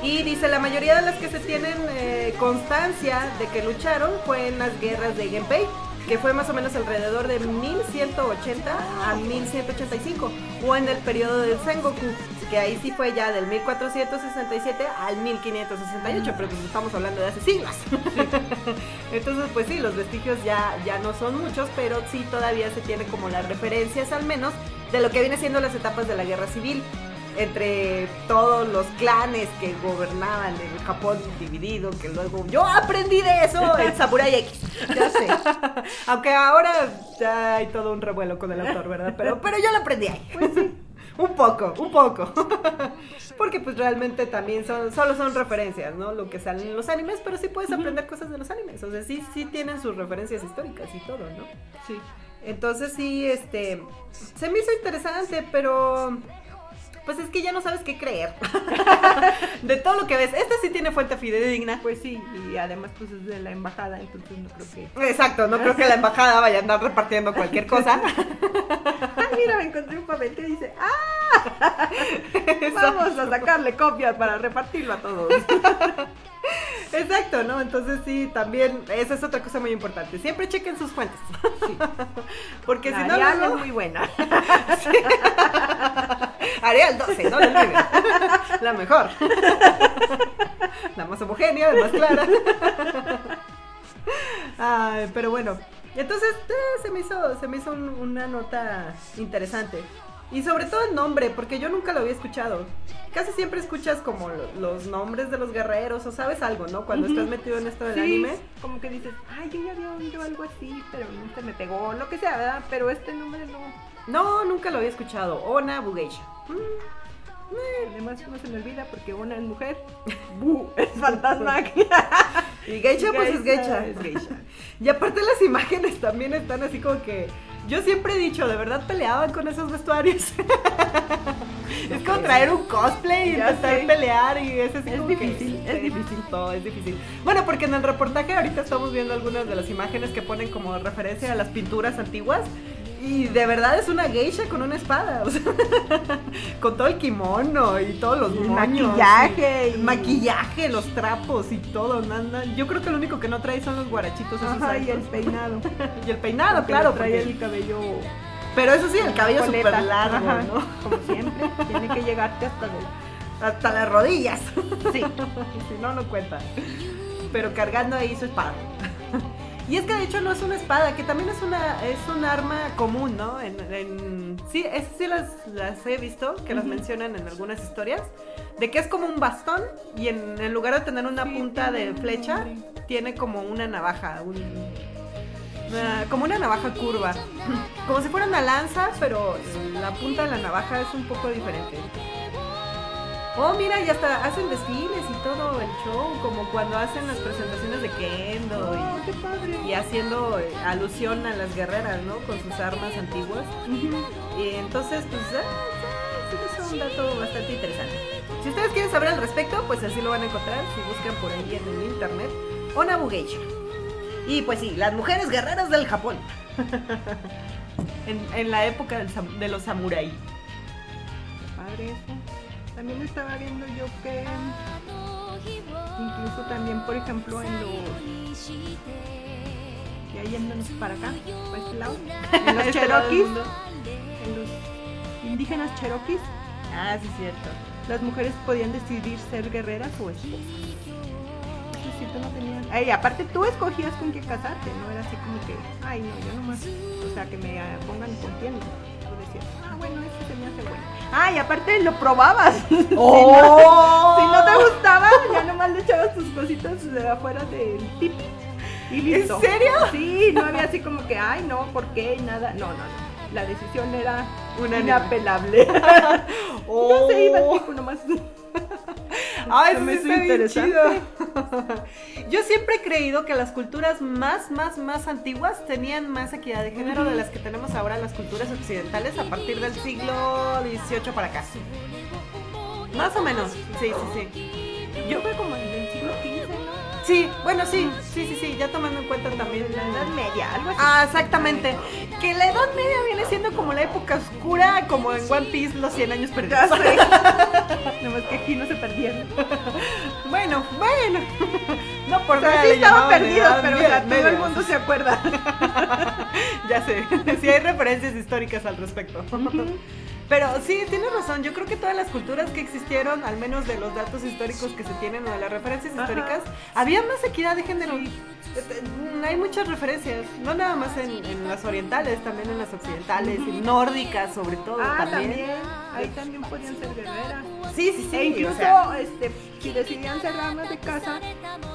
Y dice, la mayoría de las que se tienen eh, constancia de que lucharon fue en las guerras de Genpei, que fue más o menos alrededor de 1180 a 1185, o en el periodo del Sengoku, que ahí sí fue ya del 1467 al 1568, pero pues estamos hablando de hace siglos. (laughs) Entonces, pues sí, los vestigios ya, ya no son muchos, pero sí todavía se tiene como las referencias al menos de lo que viene siendo las etapas de la guerra civil entre todos los clanes que gobernaban el Japón dividido, que luego yo aprendí de eso en Samurai X. Ya sé. (laughs) Aunque ahora ya hay todo un revuelo con el autor, ¿verdad? Pero, pero yo lo aprendí ahí. Pues sí. (laughs) Un poco, un poco. (laughs) Porque pues realmente también son, solo son referencias, ¿no? Lo que salen en los animes, pero sí puedes aprender cosas de los animes. O sea, sí, sí tienen sus referencias históricas y todo, ¿no? Sí. Entonces sí, este, se me hizo interesante, pero pues es que ya no sabes qué creer. (laughs) de todo lo que ves. Este sí tiene fuente fidedigna. Pues sí, y además pues es de la embajada, entonces no creo que... Exacto, no creo que la embajada vaya a andar repartiendo cualquier cosa. (laughs) ¡Ay, mira, me encontré un papel que dice ¡Ah! (laughs) Vamos a sacarle copias para repartirlo a todos. (laughs) Exacto, ¿no? Entonces sí, también esa es otra cosa muy importante. Siempre chequen sus fuentes. (laughs) Porque si no, Arial es muy buena. Arial 12, no lo olviden. La mejor. La más homogénea, la más clara. Ay, pero bueno. Entonces eh, se me hizo, se me hizo un- una nota interesante. Y sobre todo el nombre, porque yo nunca lo había escuchado. Casi siempre escuchas como lo- los nombres de los guerreros o sabes algo, ¿no? Cuando estás metido en esto del Sí, anime. como que dices, ay, yo ya había oído algo así, pero se me pegó, lo que sea, ¿verdad? Pero este nombre no. No, nunca lo había escuchado. Ona Bugeisha. Además no se me olvida porque una es mujer, (laughs) Bu es fantasma. (laughs) Y geisha, pues es Geisha es geisha. Y aparte las imágenes también están así como que... Yo siempre he dicho, ¿de verdad peleaban con esos vestuarios? (laughs) es como traer un cosplay y Ya intentar sé. pelear y es así Es como que- difícil, es sí, difícil. Todo es difícil. Bueno, porque en el reportaje ahorita estamos viendo algunas de las imágenes que ponen como referencia a las pinturas antiguas. Y de verdad es una geisha con una espada, o sea, (laughs) con todo el kimono y todos los Y moños, maquillaje y maquillaje, los trapos y todo, nada. Yo creo que lo único que no trae son los guarachitos esos Ajá, y el peinado. (laughs) Y el peinado, Porque claro, trae porque- el cabello pero eso sí, el cabello súper largo, Ajá, ¿no? Como siempre, tiene que llegarte hasta. Hasta las rodillas. Sí. (laughs) si no, no cuenta. Pero cargando ahí su espada. Y es que de hecho no es una espada, que también es una es un arma común, ¿no? En, en- sí, esas sí las, las he visto, que las mencionan en algunas historias, de que es como un bastón y en, en lugar de tener una Sí, punta de flecha, tiene como una navaja, un- una- como una navaja curva. (clears throat) Como si fuera una lanza, pero la punta de la navaja es un poco diferente. Oh, mira, y hasta hacen desfiles y todo el show, como cuando hacen las presentaciones de Kendo Oh, y, qué padre. y haciendo eh, alusión a las guerreras, ¿no? Con sus armas antiguas. Y entonces, pues, ah, es un dato bastante interesante. Si ustedes quieren saber al respecto, pues así lo van a encontrar si buscan por ahí en el internet. Onabu Geisha. Y pues sí, las mujeres guerreras del Japón. (laughs) en, en la época del de los samuráis. Padre eso. También estaba viendo yo que incluso también, por ejemplo, en los ya yéndonos para acá, para este lado, en los (laughs) Este mundo. en los indígenas cherokees, Ah, sí, cierto. las mujeres podían decidir ser guerreras o esposas. Es no. Ay, aparte tú escogías con qué casarte, no era así como que, ay, no, yo nomás, o sea, que me pongan con quién. Tú decías, bueno, este se me hace bueno. Ah, y aparte lo probabas. (laughs) ¡Oh! Si no te gustaba, ya nomás le echabas tus cositas de afuera del pipi. Y listo. ¿En serio? Sí, no había así como que, ay, no, ¿por qué? Nada. No, no, no. La decisión era Unánime. inapelable. (laughs) (laughs) Oh. No se iba el tipo nomás. Ay, (laughs) Se eso me está bien chido. (laughs) Yo siempre he creído que las culturas más, más, más antiguas tenían más equidad de género de las que tenemos ahora las culturas occidentales a partir del siglo XVIII para acá. Más o menos, sí, sí, sí. Yo fue como Sí, bueno, sí, sí, sí, sí, ya tomando en cuenta también La Edad Media, algo así. Ah, exactamente. Que la Edad Media viene siendo como la época oscura, como en One Piece, los 100 años perdidos. Ya sé. (laughs) Nomás que aquí no se perdieron. Bueno, bueno. No por O sea, nada sí estaba perdido, pero Media, todo el mundo se acuerda. (laughs) Ya sé, (laughs) sí hay referencias históricas al respecto. Pero sí, tienes razón, yo creo que todas las culturas que existieron, al menos de los datos históricos que se tienen o de las referencias Ajá. históricas, había más equidad de género. Mm, Hay muchas referencias, no nada más en, en las orientales, también en las occidentales, y nórdicas sobre todo. Ah, también. también. Ahí también podían ser guerreras. Sí, sí, sí. e incluso, o sea, este, si decidían ser damas de casa,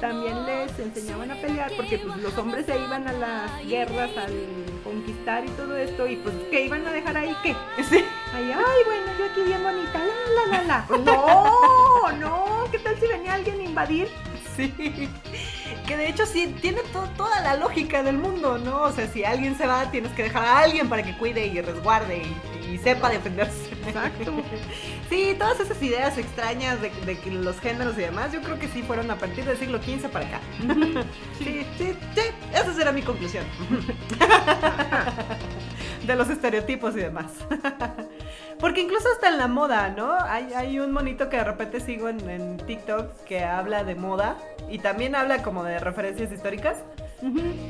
también les enseñaban a pelear, porque pues, los hombres se iban a las guerras, al, ¿cómo conquistar y todo esto, y pues, ¿qué iban a dejar ahí? ¿Qué? Sí. Ay, bueno, yo aquí bien bonita, la, la, la, la. Pues (laughs) no, no, ¿qué tal si venía alguien a invadir? Sí, que de hecho sí tiene to- toda la lógica del mundo, ¿no? O sea, si alguien se va, tienes que dejar a alguien para que cuide y resguarde y, y sepa defenderse. Exacto. (laughs) Sí, todas esas ideas extrañas de, de que los géneros y demás, yo creo que sí fueron a partir del siglo XV para acá. (laughs) Sí, sí, sí, esa será mi conclusión. (laughs) De los estereotipos y demás. Porque incluso hasta en la moda, ¿no? Hay, hay un monito que de repente sigo en, en TikTok que habla de moda y también habla como de referencias históricas.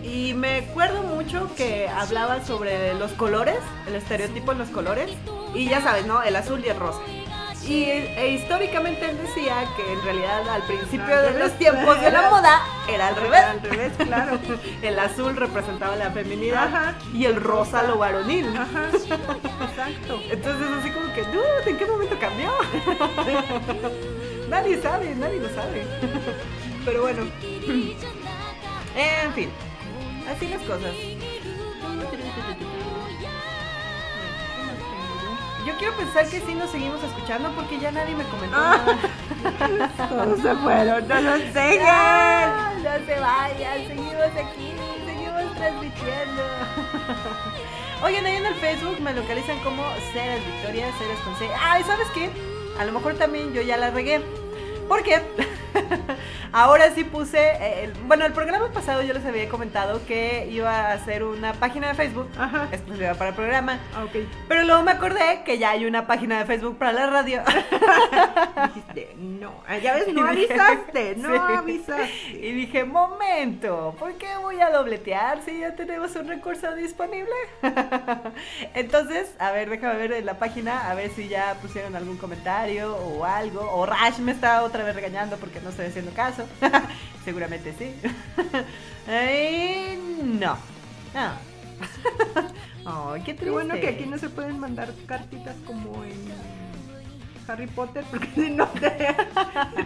Y me acuerdo mucho que hablaba sobre los colores, el estereotipo en los colores. Y ya sabes, ¿no? El azul y el rosa. Y e, históricamente él decía que en realidad al principio Al de revés. los tiempos de la (laughs) moda era al revés. Al revés, claro. (laughs) El azul representaba la feminidad Ajá. y el rosa lo varonil. Ajá, exacto. Entonces así como que, dude, ¿en qué momento cambió? (laughs) nadie sabe, nadie lo sabe. Pero bueno. En fin. Así las cosas. Yo quiero pensar que sí nos seguimos escuchando porque ya nadie me comentó Ah. nada. (laughs) Todos se fueron, no dejen. Ya, no se vayan, seguimos aquí, seguimos transmitiendo. (laughs) Oigan, ahí en el Facebook me localizan como Ceres Victoria, Ceres con C. Ay, ¿sabes qué? A lo mejor también yo ya la regué. ¿Por qué? (laughs) Ahora sí puse, eh, el- bueno, el programa pasado yo les había comentado que iba a hacer una página de Facebook Ajá. exclusiva para el programa. Ah, ok. Pero luego me acordé que ya hay una página de Facebook para la radio. (laughs) Dijiste, no. Ya ves, no (laughs) avisaste, no sí. avisaste. Y dije, momento, ¿por qué voy a dobletear si ya tenemos un recurso disponible? Entonces, a ver, déjame ver en la página, a ver si ya pusieron algún comentario o algo. O Rash me está otra vez regañando porque no estoy haciendo caso. (laughs) Seguramente sí. (laughs) Ay, no. No. (laughs) Ay, qué Qué triste. bueno que aquí no se pueden mandar cartitas como en Harry Potter, porque si no te,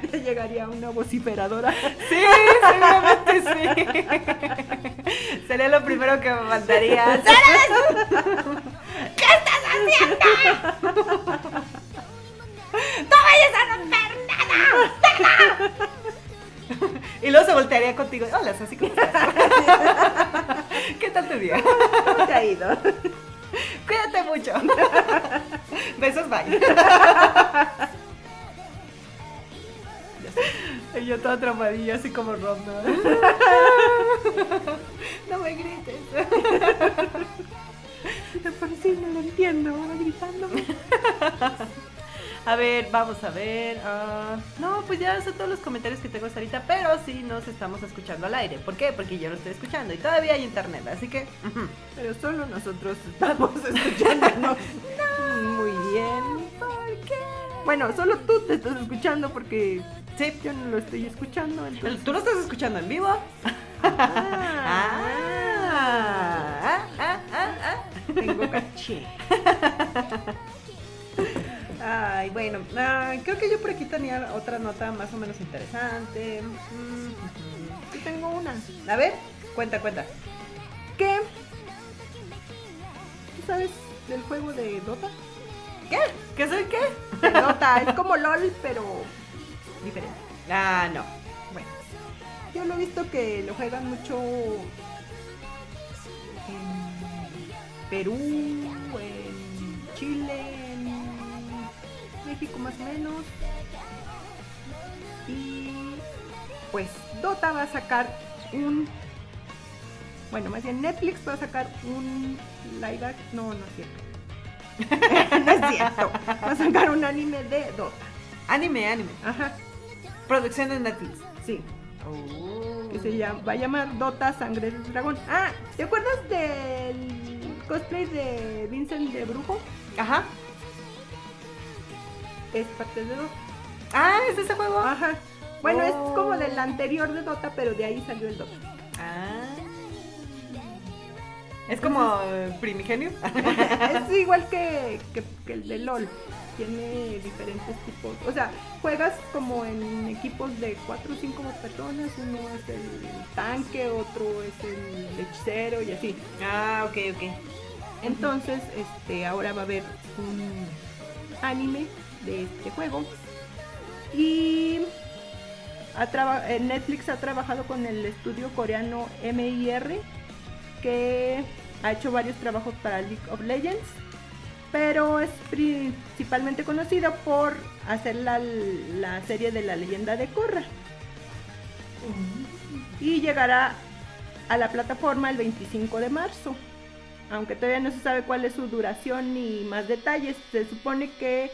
te llegaría una vociferadora. Sí, seguramente sí. Sería lo primero que me mandaría. ¿Qué estás haciendo? ¡No vayas a romper nada! ¡Nada! Y luego se voltearía contigo. Hola, así como. (laughs) ¿Qué tal tu día? ¿Cómo te ha ido? Cuídate mucho. Besos, bye. Y yo toda traumadilla, así como Rob, ¿no? No me grites. Por sí no lo entiendo, va gritándome. A ver, vamos a ver. ah, no, pues ya son todos los comentarios que tengo hasta ahorita, pero sí nos estamos escuchando al aire. ¿Por qué? Porque yo lo estoy escuchando y todavía hay internet, así que. Pero solo nosotros estamos (laughs) escuchándonos. Muy bien. ¿Por qué? Bueno, solo tú te estás escuchando porque Sí, yo no lo estoy escuchando. Entonces... ¿tú lo estás escuchando en vivo? (laughs) Ah, Ah, ah, ah, ah. tengo caché. (laughs) Ay, bueno, ah, creo que yo por aquí tenía otra nota más o menos interesante. Mm, tengo una. A ver, cuenta, cuenta. ¿Qué? ¿Tú sabes del juego de Dota? ¿Qué? ¿Qué soy qué? De Dota, es como LOL, pero diferente. Ah, no. Bueno, yo lo he visto que lo juegan mucho en Perú, en Chile, México más o menos. Y pues Dota va a sacar un... Bueno, más bien Netflix va a sacar un live act- No, no es cierto. (laughs) no es cierto. Va a sacar un anime de Dota. Anime, anime. Ajá, Producción de Netflix. sí. Oh. que se llama, va a llamar Dota Sangre del Dragón. Ah, ¿te acuerdas del cosplay de Vincent de Brujo? Ajá. Es parte de Dota. Ah, ¿es ese juego? Ajá. Bueno, es Oh. como del anterior de Dota, pero de ahí salió el Dota. Ah. Es como primigenio. (laughs) es igual que, que- que el de LOL. Tiene diferentes tipos. O sea, juegas como en equipos de 4 o 5 personas. Uno es el tanque, otro es el hechicero y así. ah, ok, ok. Entonces, este, ahora va a haber un anime de este juego. Y ha eh, Netflix ha trabajado con el estudio coreano MIR, que ha hecho varios trabajos para League of Legends, pero es principalmente conocido por hacer la, la serie de la leyenda de Korra. Y llegará a la plataforma el 25 de marzo aunque todavía no se sabe cuál es su duración ni más detalles, se supone que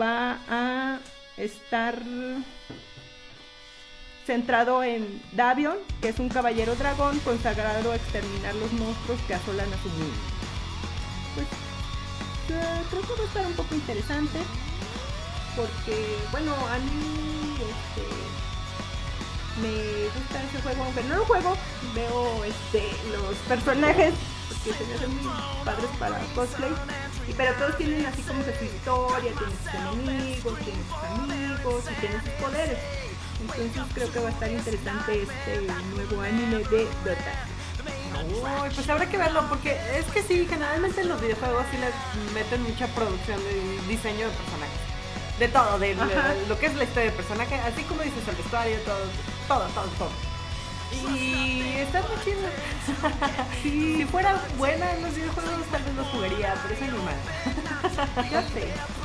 va a estar centrado en Davion, que es un caballero dragón consagrado a exterminar los monstruos que asolan a su mundo. Pues eh, creo que va a estar un poco interesante, porque bueno, a mí este, me gusta ese juego, aunque no lo juego, veo este, los personajes porque se me hacen muy padres para cosplay. Y, pero todos tienen así como que su historia, tienen sus enemigos, tienen sus amigos y tienen sus poderes. Entonces creo que va a estar interesante este nuevo anime de Dota. Uy, pues habrá que verlo porque es que sí, generalmente en los videojuegos sí les meten mucha producción de diseño de personajes. De todo, de lo que es la historia del personaje, así como dices el vestuario, todo, todo, todo, todo. Y está muy chido. (laughs) Si fuera buena en los videojuegos tal vez los jugaría, pero es animal. (laughs) Ya.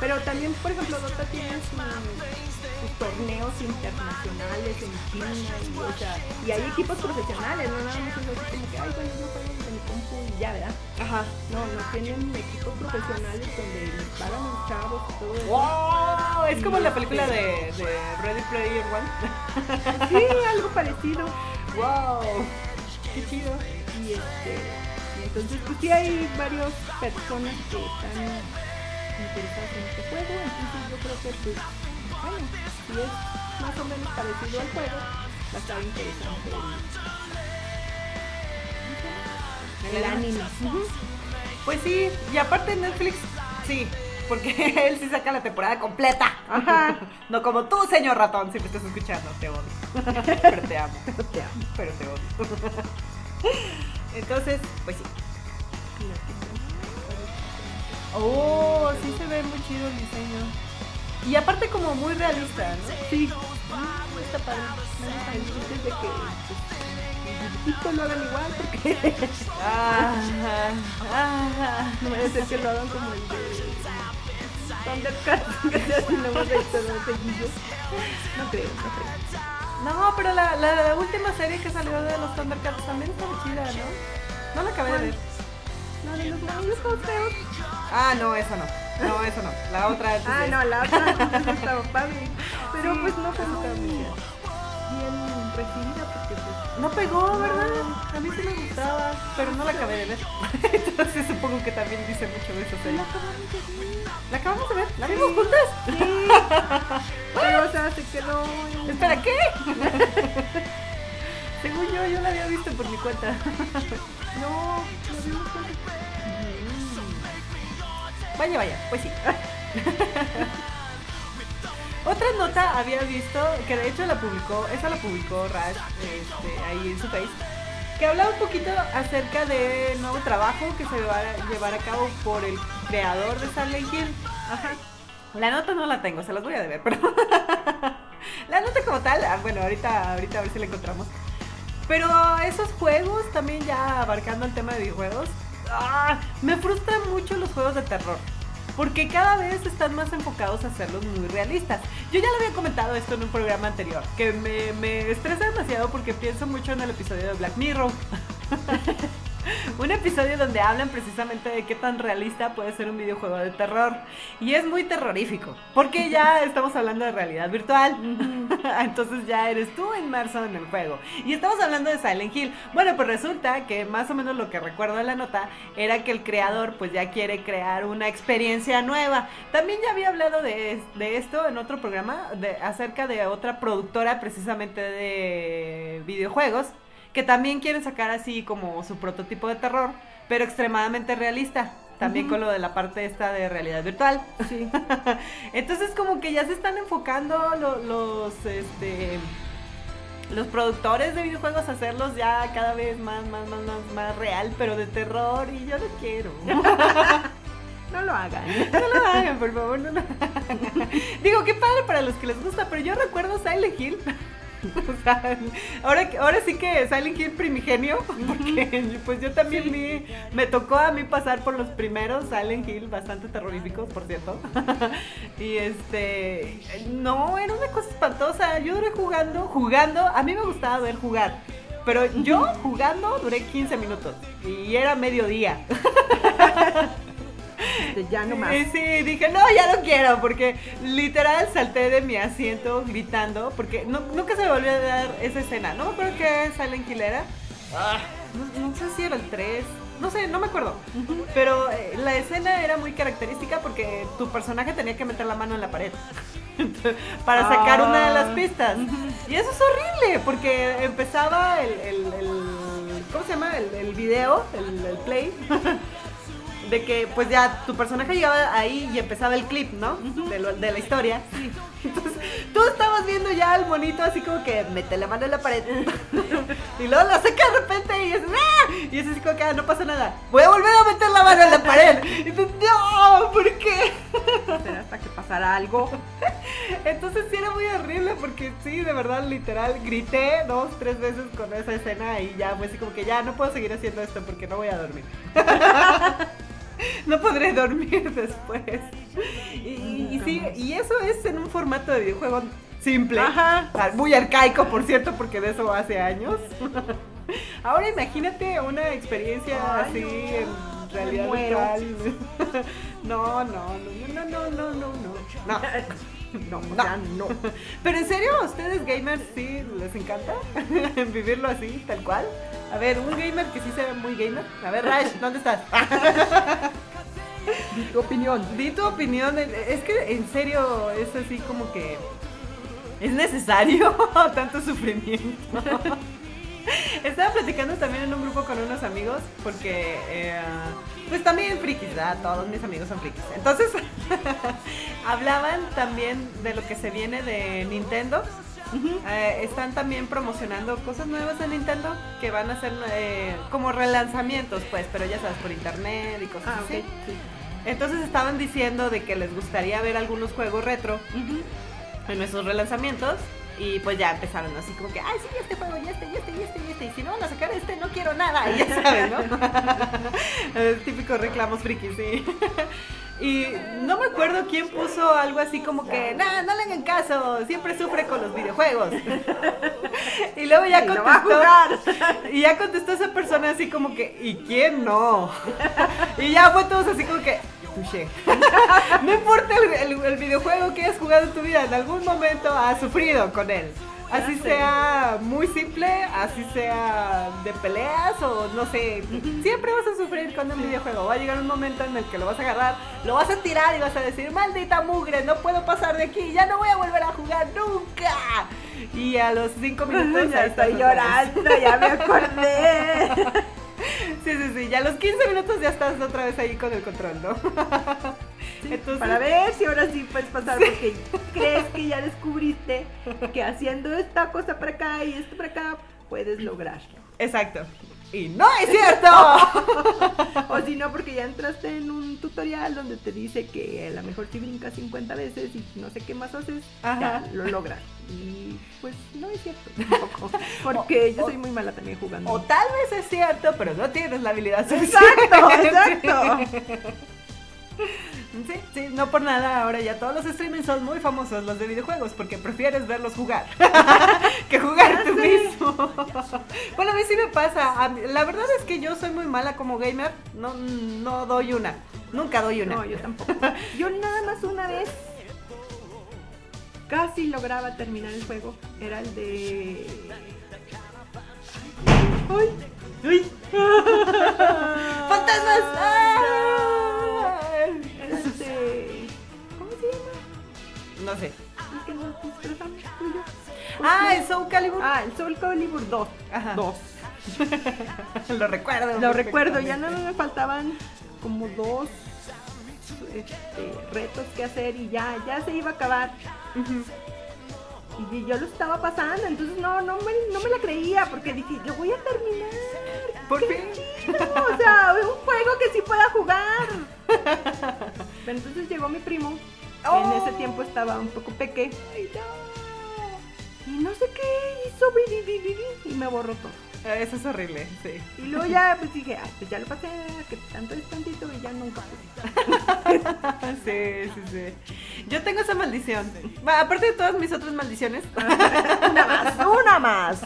Pero también, por ejemplo, Dota tiene su- sus torneos internacionales en China y, hay equipos profesionales, no nada más que, ay, bueno, yo y ya, ¿verdad? Ajá. No, no tienen equipos profesionales donde pagan los chavos y todo eso. ¡Wow! Es como la película de, de Ready Player One. (laughs) Sí, algo parecido. ¡Wow! ¡Qué chido! Y este, y entonces pues sí hay varias personas que están interesadas en este juego, entonces yo creo que pues, bueno, si es más o menos parecido al juego, va a estar interesante el. Pues sí, y aparte Netflix, sí, porque (laughs) él sí saca la temporada completa. Ajá. (laughs) No como tú, señor ratón, si me estás escuchando, te odio. (laughs) Pero te amo, Te amo. pero te odio. Entonces, pues sí. Oh, sí se ve muy chido el diseño. Y aparte como muy realista, ¿no? Sí, ah, está padre. Me gusta el chiste es de que pues, dibujitos lo hagan igual porque (laughs) Ah, ah, no me ser que lo hagan como el de Thundercats, (laughs) que se hacen nomás de seguidos. No creo, no creo. No, pero la, la, la última serie que salió de los Thundercats también estaba chida, ¿no? No la acabé de ver. No, de los todos feos. Ah, no, eso no. No, eso no. La otra antes Ah, no, la otra estaba padre. (laughs) Pero Sí, pues no fue muy bien recibida porque pues No pegó, ¿verdad? A mí sí me gustaba, pero no la acabé de ver. (laughs) Entonces supongo que también dice mucho de esa serie. ¿La acabamos de ver? ¿La vimos juntas? Sí. (laughs) Pero o sea, se quedó en- Espera, ¿qué? (laughs) Según yo, yo la había visto por mi cuenta. No, lo vimos juntos. Vaya, vaya, pues sí. Otra nota había visto, que de hecho la publicó, esa la publicó Rash este, ahí en su país, que hablaba un poquito acerca del nuevo trabajo que se va a llevar a cabo por el creador de Silent Hill. Ajá. La nota no la tengo, se las voy a deber, pero (laughs) la nota como tal, ah, bueno, ahorita, ahorita a ver si la encontramos. Pero esos juegos, también ya abarcando el tema de videojuegos, ah, me frustran mucho los juegos de terror. Porque cada vez están más enfocados a hacerlos muy realistas. Yo ya lo había comentado esto en un programa anterior, que me, me estresa demasiado porque pienso mucho en el episodio de Black Mirror. (laughs) (laughs) un episodio donde hablan precisamente de qué tan realista puede ser un videojuego de terror. Y es muy terrorífico, porque ya (laughs) estamos hablando de realidad virtual. (laughs) Entonces ya eres tú inmerso en el juego. Y estamos hablando de Silent Hill. Bueno, pues resulta que más o menos lo que recuerdo de la nota era que el creador pues ya quiere crear una experiencia nueva. También ya había hablado de, de esto en otro programa, de, acerca de otra productora precisamente de videojuegos que también quieren sacar así como su prototipo de terror, pero extremadamente realista. También con lo de la parte esta de realidad virtual. Sí. (laughs) Entonces como que ya se están enfocando lo- los este los productores de videojuegos a hacerlos ya cada vez más más más más, más real, pero de terror y yo no quiero. (laughs) No lo hagan. (laughs) No lo hagan, por favor, no lo hagan. Digo, qué padre para los que les gusta, pero yo recuerdo Silent Hill. (laughs) Ahora, ahora sí que Silent Hill primigenio, (laughs) porque pues yo también vi, me tocó a mí pasar por los primeros Silent Hill, bastante terroríficos, por cierto. (laughs) Y este, no, era una cosa espantosa. Yo duré jugando, jugando, a mí me gustaba ver jugar. Pero yo jugando duré 15 minutos y era mediodía. Este, ya no más. Sí, sí, dije, no, ya no quiero, porque literal salté de mi asiento gritando, porque no- nunca se me volvió a dar esa escena. No me acuerdo qué Silent Hill era. Ah, no, no sé si era el 3, no sé, no me acuerdo. Pero eh, la escena era muy característica porque tu personaje tenía que meter la mano en la pared. (laughs) para sacar una de las Ah. pistas. Y eso es horrible, porque empezaba el, el- el- ¿cómo se llama? El, el video, el, el play. (laughs) De que pues ya tu personaje llegaba ahí y empezaba el clip, ¿no? de, lo- de la historia. Entonces tú estabas viendo ya al monito así como que mete la mano en la pared. (laughs) y luego la saca de repente y es ¡ah! Y es así como que "Ah, no pasa nada. Voy a volver a meter la mano en la pared. Y tú, no, ¿por qué? Hasta que pasara algo. (laughs) Entonces sí era muy horrible porque sí, de verdad, literal, grité dos, tres veces con esa escena y ya fue así como que ya no puedo seguir haciendo esto porque no voy a dormir. (laughs) (laughs) no podré dormir después. Y, y sí, y eso es en un formato de videojuego simple. Ajá. Ah, Muy arcaico, por cierto, porque de eso hace años. (laughs) Ahora imagínate una experiencia Ay, así no. en realidad virtual. (laughs) No, no, no, no, no, no, no, no. No. No, sea, no. Pero en serio, ¿a ustedes gamers sí les encanta vivirlo así, tal cual? A ver, un gamer que sí se ve muy gamer. A ver, Rash, ¿dónde estás? (laughs) Di tu opinión. Di tu opinión. Es que en serio es así como que es necesario (laughs) tanto sufrimiento. (laughs) Estaba platicando también en un grupo con unos amigos porque eh, pues también frikis, ¿verdad? Todos mis amigos son frikis. Entonces hablaban también de lo que se viene de Nintendo. Eh, están también promocionando cosas nuevas de Nintendo que van a ser eh, como relanzamientos, pues, pero ya sabes, por internet y cosas Ah, así. Sí. Entonces estaban diciendo de que les gustaría ver algunos juegos retro en esos relanzamientos. Y pues ya empezaron así como que, ay, sí, este juego, y este, y este, y este, y este. Y si no van a sacar este, no quiero nada. Y ya saben, ¿no? (laughs) (laughs) El típico reclamos frikis, sí. Y no me acuerdo quién puso algo así como que, nah, no le hagan caso, siempre sufre con los videojuegos. (laughs) Y luego ya no contestó, (laughs) y ya contestó esa persona así como que, ¿y quién no? (laughs) Y ya fue todos así como que, touché. No importa el, el- el videojuego que hayas jugado en tu vida, en algún momento has sufrido con él. Así sea muy simple, así sea de peleas o no sé, siempre vas a sufrir con un videojuego. Va a llegar un momento en el que lo vas a agarrar, lo vas a tirar y vas a decir, maldita mugre, no puedo pasar de aquí, ya no voy a volver a jugar nunca. Y a los cinco (laughs) minutos ya estoy llorando, ya me acordé. (laughs) Sí, sí, sí, ya a los 15 minutos ya estás otra vez ahí con el control, ¿no? Entonces, Para ver si ahora sí puedes pasar, porque crees que ya descubriste que haciendo esta cosa para acá y esto para acá, puedes lograrlo. Exacto. Y no es cierto. (laughs) O si no, porque ya entraste en un tutorial donde te dice que a lo mejor si brincas 50 veces y no sé qué más haces, Ajá. ya lo logras. Y pues no es cierto (laughs) tampoco. Porque yo soy muy mala también jugando. O tal vez es cierto, pero no tienes la habilidad suficiente. Exacto, exacto. (laughs) (laughs) Sí, sí, no por nada, ahora ya todos los streamings son muy famosos, los de videojuegos, porque prefieres verlos jugar (laughs) que jugar tú mismo. (laughs) bueno, a mí sí me pasa, mí- la verdad es que yo soy muy mala como gamer, no, no doy una, nunca doy una. No, yo tampoco. Yo nada más una vez casi lograba terminar el juego. Era el de. ¡Ay! ¡Uy! ¡Fantasmas! ¡Ah! De. ¿Cómo se llama? No sé. El que y yo. Ah, el Soul Calibur. Ah, el Soul Calibur 2. Ajá. 2. (laughs) Lo recuerdo. Lo recuerdo, ya no me faltaban como dos este, retos que hacer y ya, ya se iba a acabar. Y yo lo estaba pasando, entonces no, no me, no me la creía porque dije, lo voy a terminar. Por ¡Qué fin. chido! O sea, (laughs) un juego que sí pueda jugar. (laughs) Pero entonces llegó mi primo, que en Oh. ese tiempo estaba un poco peque. Y no sé qué hizo, y me borró todo. Ah, Eso es horrible, sí. Y luego ya pues dije, ay, pues ya lo pasé, que tanto es tantito y ya nunca. (laughs) Sí, sí, sí. Yo tengo esa maldición. Aparte de todas mis otras maldiciones, (laughs) Una más, una más.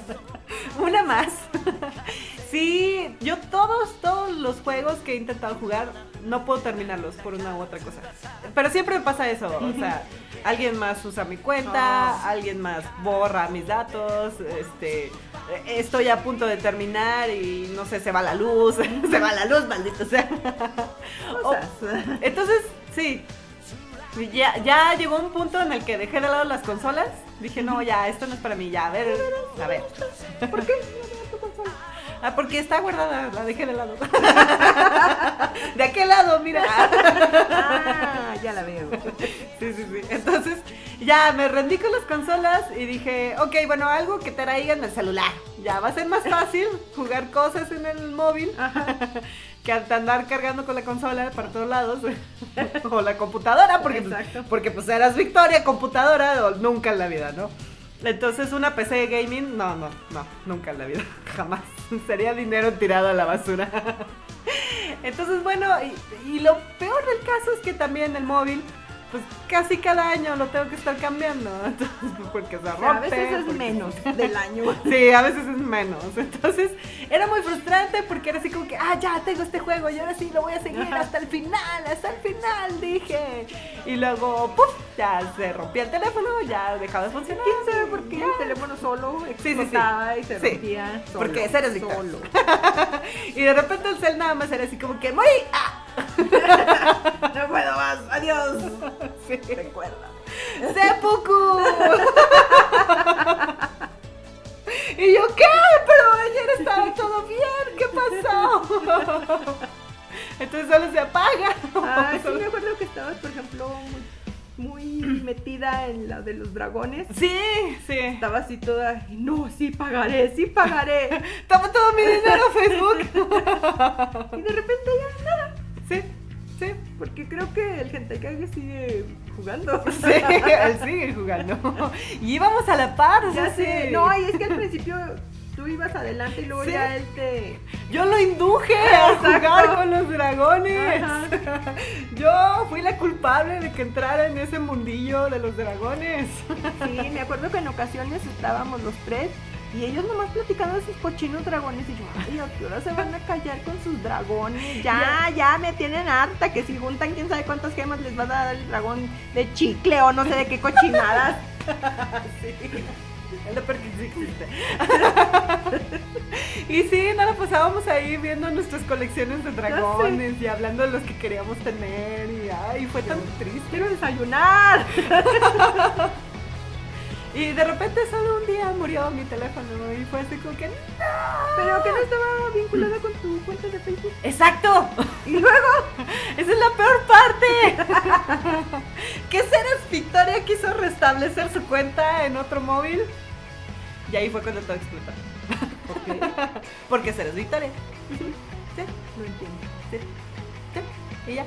(laughs) una más. (laughs) Sí, yo todos, todos los juegos que he intentado jugar, no puedo terminarlos por una u otra cosa. Pero siempre me pasa eso, o sea, alguien más usa mi cuenta, alguien más borra mis datos, este, estoy a punto de terminar y no sé, se va la luz, (laughs) se va la luz, maldito sea. O- entonces, sí. Ya, ya llegó un punto en el que dejé de lado las consolas. Dije, no, ya, esto no es para mí, ya, a ver, a ver. ¿Por qué? Ah, porque está guardada, la dejé de lado. (laughs) De aquel lado, mira. Ah, ya la veo. Sí, sí, sí. Ya me rendí con las consolas y dije, ok, bueno, algo que traiga en el celular. Ya va a ser más fácil (laughs) jugar cosas en el móvil (laughs) que andar cargando con la consola para todos lados. (laughs) o la computadora, porque, pues, Exacto. porque pues eras Victoria, computadora, o nunca en la vida, ¿no? Entonces una PC de gaming, no, no, no, nunca en la vida, jamás. Sería dinero tirado a la basura. Entonces, bueno, y, y lo peor del caso es que también el móvil, pues casi cada año lo tengo que estar cambiando. (laughs) Entonces, porque se rompe. a veces es porque- menos (laughs) del año. Sí, a veces es menos. Entonces, era muy frustrante porque era así como que, ah, ya tengo este juego y ahora sí lo voy a seguir Ajá. hasta el final, hasta el final, dije. Y luego, ¡puf! Ya se rompía el teléfono, ya dejaba de funcionar. ¿Quién sabe por qué el teléfono solo sí, sí. explotaba y se rompía solo? Porque ese eres solo. (laughs) Y de repente el cel nada más era así como que, ¡morí! ¡Ah! No puedo más, adiós. (laughs) Sí. Recuerda. ¡Seppuku! (laughs) y yo, ¿qué? Pero ayer estaba todo bien, ¿qué pasó? (laughs) Entonces solo se apaga. Ah, sí, me acuerdo que estabas, por ejemplo, muy, muy metida en la de los dragones. Sí, sí. Estaba así toda, no, sí pagaré, sí pagaré. Toma todo mi dinero a Facebook. Y de repente ya nada. Sí, sí. Porque creo que el Hentai sigue jugando. (laughs) Sí, él sigue jugando. (laughs) Y íbamos a la par, o sea, sí. No, y es que al principio tú ibas adelante y luego Sí. ya él te. Yo lo induje a Exacto. jugar con los dragones. Ajá. (laughs) Yo fui la culpable de que entrara en ese mundillo de los dragones. Sí, me acuerdo que en ocasiones estábamos los tres y ellos nomás platicando de sus cochinos dragones y yo, ay, ¿a qué hora se van a callar con sus dragones? Ya, ya me tienen harta que si juntan quién sabe cuántas gemas les va a dar el dragón de chicle o no sé de qué cochinadas. (laughs) Es lo peor que sí existe. (laughs) y sí, nos la pasábamos ahí viendo nuestras colecciones de dragones y hablando de los que queríamos tener. Y ay, fue tan triste. Quiero desayunar. (laughs) Y de repente solo un día murió mi teléfono y fue así como que ¡No! Pero que no estaba vinculada con tu cuenta de Facebook. ¡Exacto! Y luego, Esa es la peor parte. (laughs) que Ceres Victoria quiso restablecer su cuenta en otro móvil. Y ahí fue cuando todo explotó. ¿por qué? (laughs) Porque Ceres Victoria. Sí, No entiendo. sí, sí. Y ya.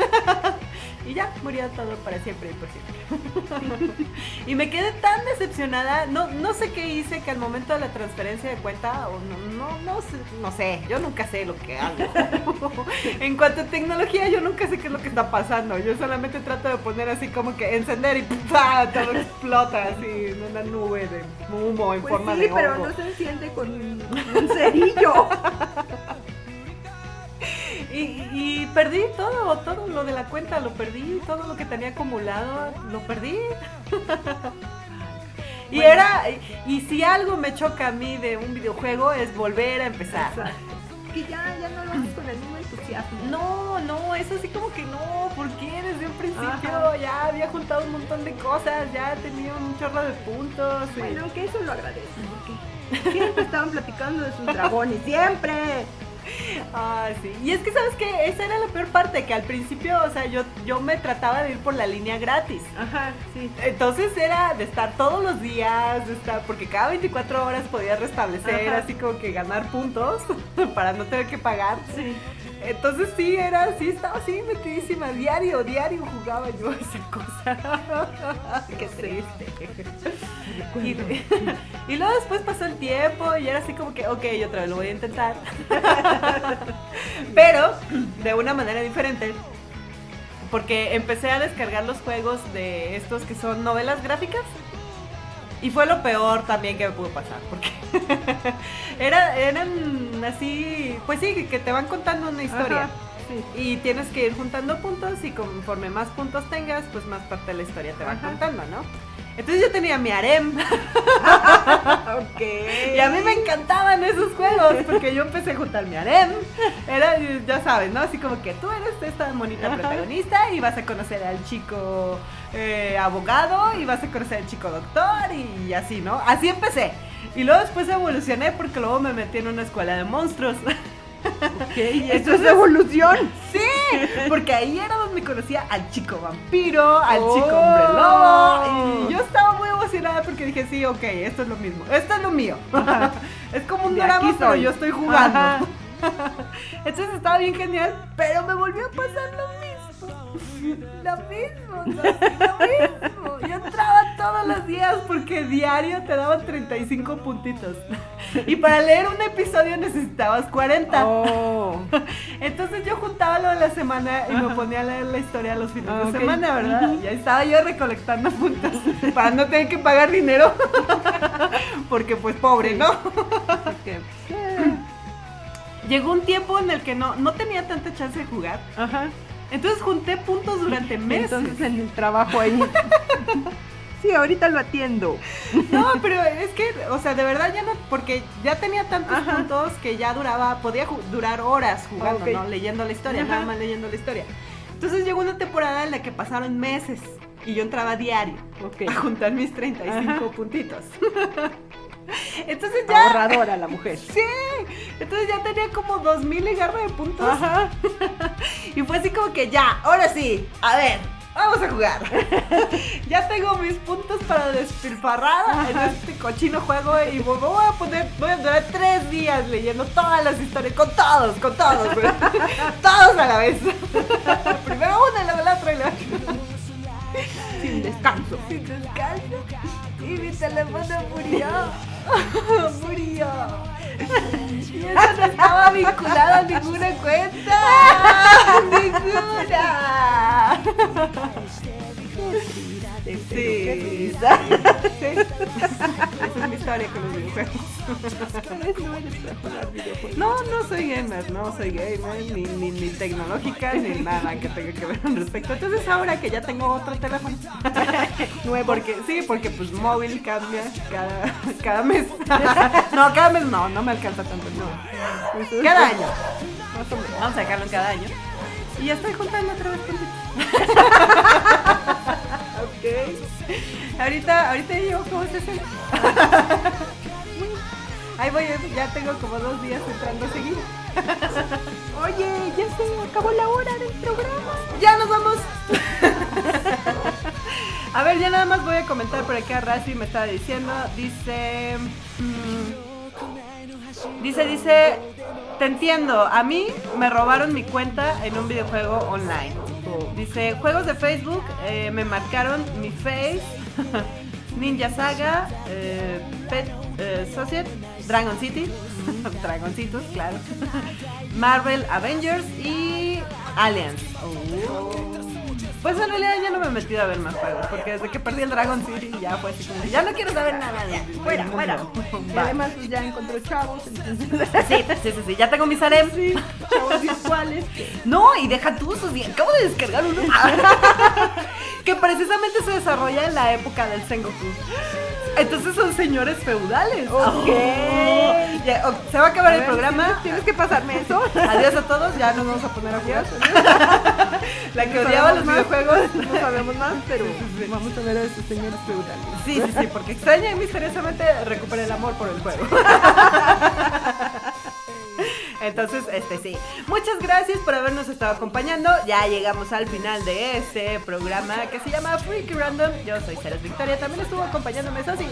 (laughs) y ya murió todo para siempre y por siempre. (laughs) y me quedé tan decepcionada. No, no sé qué hice que al momento de la transferencia de cuenta, o no, no, no, sé, no sé, yo nunca sé lo que hago. (laughs) en cuanto a tecnología, yo nunca sé qué es lo que está pasando. Yo solamente trato de poner así como que encender y (laughs) todo explota así en una nube de humo en Pues forma sí, de pero no se enciende con un cerillo. (laughs) Y, y perdí todo, todo lo de la cuenta, lo perdí, todo lo que tenía acumulado, lo perdí. (laughs) y Bueno. era, y, si algo me choca a mí de un videojuego es volver a empezar. Exacto. Que ya, ya no lo haces con el mismo entusiasmo. No, no, es así como que no, ¿por qué? Desde un principio Ajá. ya había juntado un montón de cosas, ya tenía un chorro de puntos. y- Bueno, que eso lo agradezco, porque (laughs) siempre estaban platicando de sus dragones, siempre. Ah, sí. Y es que, ¿sabes qué? Esa era la peor parte, que al principio, o sea, yo, yo me trataba de ir por la línea gratis. Ajá, sí. Entonces era de estar todos los días, de estar, porque cada 24 horas podías restablecer, Ajá. así como que ganar puntos (laughs) para no tener que pagar. Sí. Entonces sí, era así, estaba así metidísima, diario, diario jugaba yo esa cosa. (laughs) Qué triste. Y, (laughs) y luego después pasó el tiempo y era así como que, ok, otra vez lo voy a intentar. (laughs) Pero de una manera diferente. Porque empecé a descargar los juegos de estos que son novelas gráficas. Y fue lo peor también que me pudo pasar. Porque (laughs) era, eran así, pues sí, que te van contando una historia. Ajá, sí. Y tienes que ir juntando puntos y conforme más puntos tengas, pues más parte de la historia te va Ajá. contando, ¿no? Entonces yo tenía mi harem (laughs) Ok. y a mí me encantaban esos juegos porque yo empecé a juntar mi harem. Era, ya sabes, ¿no? Así como que tú eres esta monita Ajá. protagonista y vas a conocer al chico eh, abogado y vas a conocer al chico doctor y así, ¿no? Así empecé. Y luego después evolucioné porque luego me metí en una escuela de monstruos. (laughs) Ok, (laughs) eso es evolución. Sí, porque ahí era donde conocía al chico vampiro, al Oh. chico hombre lobo. Y yo estaba muy emocionada porque dije, sí, ok, esto es lo mismo. Esto es lo mío. (laughs) es como un drama, pero yo estoy jugando. (laughs) Entonces estaba bien genial, pero me volvió a pasar lo mismo. (laughs) Lo mismo, lo mismo. Yo entraba todos los días porque diario te daban 35 puntitos. Y para leer un episodio necesitabas 40. Oh. Entonces yo juntaba lo de la semana y me ponía a leer la historia los fines Ah, de ok. semana, ¿verdad? Y ahí estaba yo recolectando puntos (laughs) para no tener que pagar dinero. (laughs) Porque pues pobre, ¿no? Ok. Llegó un tiempo en el que no, no tenía tanta chance de jugar. Ajá. Entonces junté puntos durante meses. Entonces en el trabajo ahí. Sí, ahorita lo atiendo. No, pero es que, o sea, de verdad ya no, porque ya tenía tantos Ajá. puntos que ya duraba, podía durar horas jugando. ¿no? Leyendo la historia, Ajá. nada más leyendo la historia. Entonces llegó una temporada en la que pasaron meses y yo entraba diario Ok. a juntar mis 35 Ajá. puntitos. (laughs) Entonces ya... Ahorradora la mujer. (laughs) Sí, entonces ya tenía como 2000 y garra de puntos. Ajá. (laughs) Y fue así como que ya, ahora sí, a ver, vamos a jugar. (laughs) ya tengo mis puntos para despilfarrada en este cochino juego y me voy a poner, voy a durar tres días leyendo todas las historias, con todos, con todos, todos a la vez. Primero una y luego la otra y luego Sin descanso. sin descanso. Y mi teléfono murió. (laughs) murió. Y eso no estaba vinculado a ninguna cuenta. (laughs) ninguna. Sí. sí. Esa es mi historia con los videojuegos. No. No, soy gamer, no soy gamer, ni, ni, ni tecnológica, ni nada que tenga que ver al respecto. Entonces ahora que ya tengo otro teléfono, (laughs) nuevo, porque, sí, porque pues móvil cambia cada, cada mes. no, cada mes no, no me alcanza tanto, no. Cada año. Vamos a sacarlo cada año. Y ya estoy juntando otra vez puntitos. Ahorita, ahorita llevo como 60. (laughs) Ahí voy, ya tengo como dos días entrando seguido. (laughs) Oye, ya se acabó la hora del programa. ¡Ya nos vamos! (laughs) A ver, ya nada más voy a comentar por acá. Razi me estaba diciendo. Dice. mm, dice, dice. Te entiendo. A mí me robaron mi cuenta en un videojuego online. Dice: Juegos de Facebook eh, me marcaron mi face. (laughs) Ninja Saga, eh, Pet eh, Dragon City, (laughs) Dragoncitos, claro. (laughs) Marvel Avengers y Aliens. Pues en realidad ya no me he metido a ver más juegos, porque desde que perdí el Dragon City ya fue así como, ya no quiero saber nada de Fuera, fuera. Y además pues, ya encontró chavos, entonces Sí, sí, sí, sí, ya tengo mis harem. chavos virtuales. No, y deja tú sus. Acabo de descargar uno. (laughs) que precisamente se desarrolla en la época del Sengoku. Entonces son señores feudales. Ok. Ya, o- se va a acabar A el ver, programa. ¿Tienes, que pasarme eso. (laughs) Adiós a todos, ya nos vamos a poner a jugar. (laughs) La que No odiaba los sabemos más, videojuegos. (laughs) No sabemos más, pero vamos a ver a esos señores feudales. Sí, sí, sí, porque extraña y misteriosamente recupera el amor por el juego. Entonces, este sí. Muchas gracias por habernos estado acompañando. Ya llegamos al final de este programa que se llama Freaky Random. Yo soy Ceres Victoria. También estuvo acompañándome Sosi.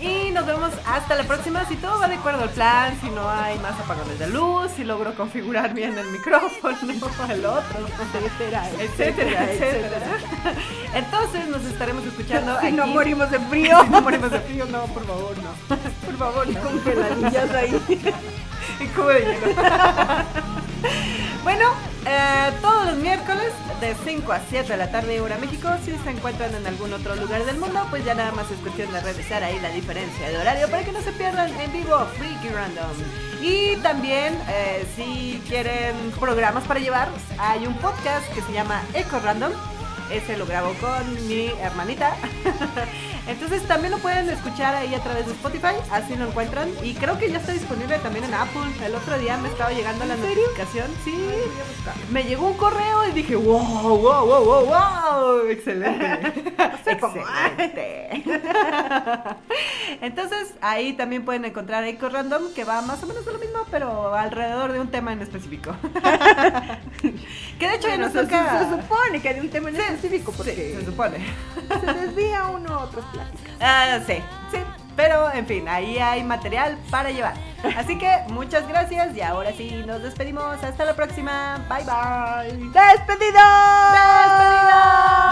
Y nos vemos hasta la próxima. Si todo va de acuerdo al plan, si no hay más apagones de luz, si logro configurar bien el micrófono, (laughs) el otro, Etcétera, etcétera, etcétera. Entonces nos estaremos escuchando Si aquí. no morimos de frío. (laughs) Si no morimos de frío, no, por favor, no. Por favor, no. Con peladillas ahí. (laughs) Y cubo de hielo. (laughs) bueno, eh, todos los miércoles de 5 a 7 de la tarde hora México, si se encuentran en algún otro lugar del mundo, pues ya nada más es cuestión de revisar ahí la diferencia de horario para que no se pierdan en vivo Freaky Random. Y también, eh, si quieren programas para llevar, hay un podcast que se llama Eco Random. Ese lo grabo con mi hermanita. (laughs) Entonces también lo pueden escuchar ahí a través de Spotify, así lo encuentran. Y creo que ya está disponible también en Apple. El otro día me estaba llegando la notificación. Sí, me llegó un correo y dije, wow, wow, wow, wow, wow, excelente. (laughs) excelente. (laughs) Entonces ahí también pueden encontrar Eco Random, que va más o menos de lo mismo, pero alrededor de un tema en específico. que de hecho ya Bueno, nos se, toca... se supone que hay un tema en específico Sí, porque se supone. se desvía uno a otras pláticas. Ah, sí, sí. Pero, en fin, ahí hay material para llevar. Así que, muchas gracias y ahora sí, nos despedimos. Hasta la próxima. Bye, bye. ¡Despedido! ¡Despedida!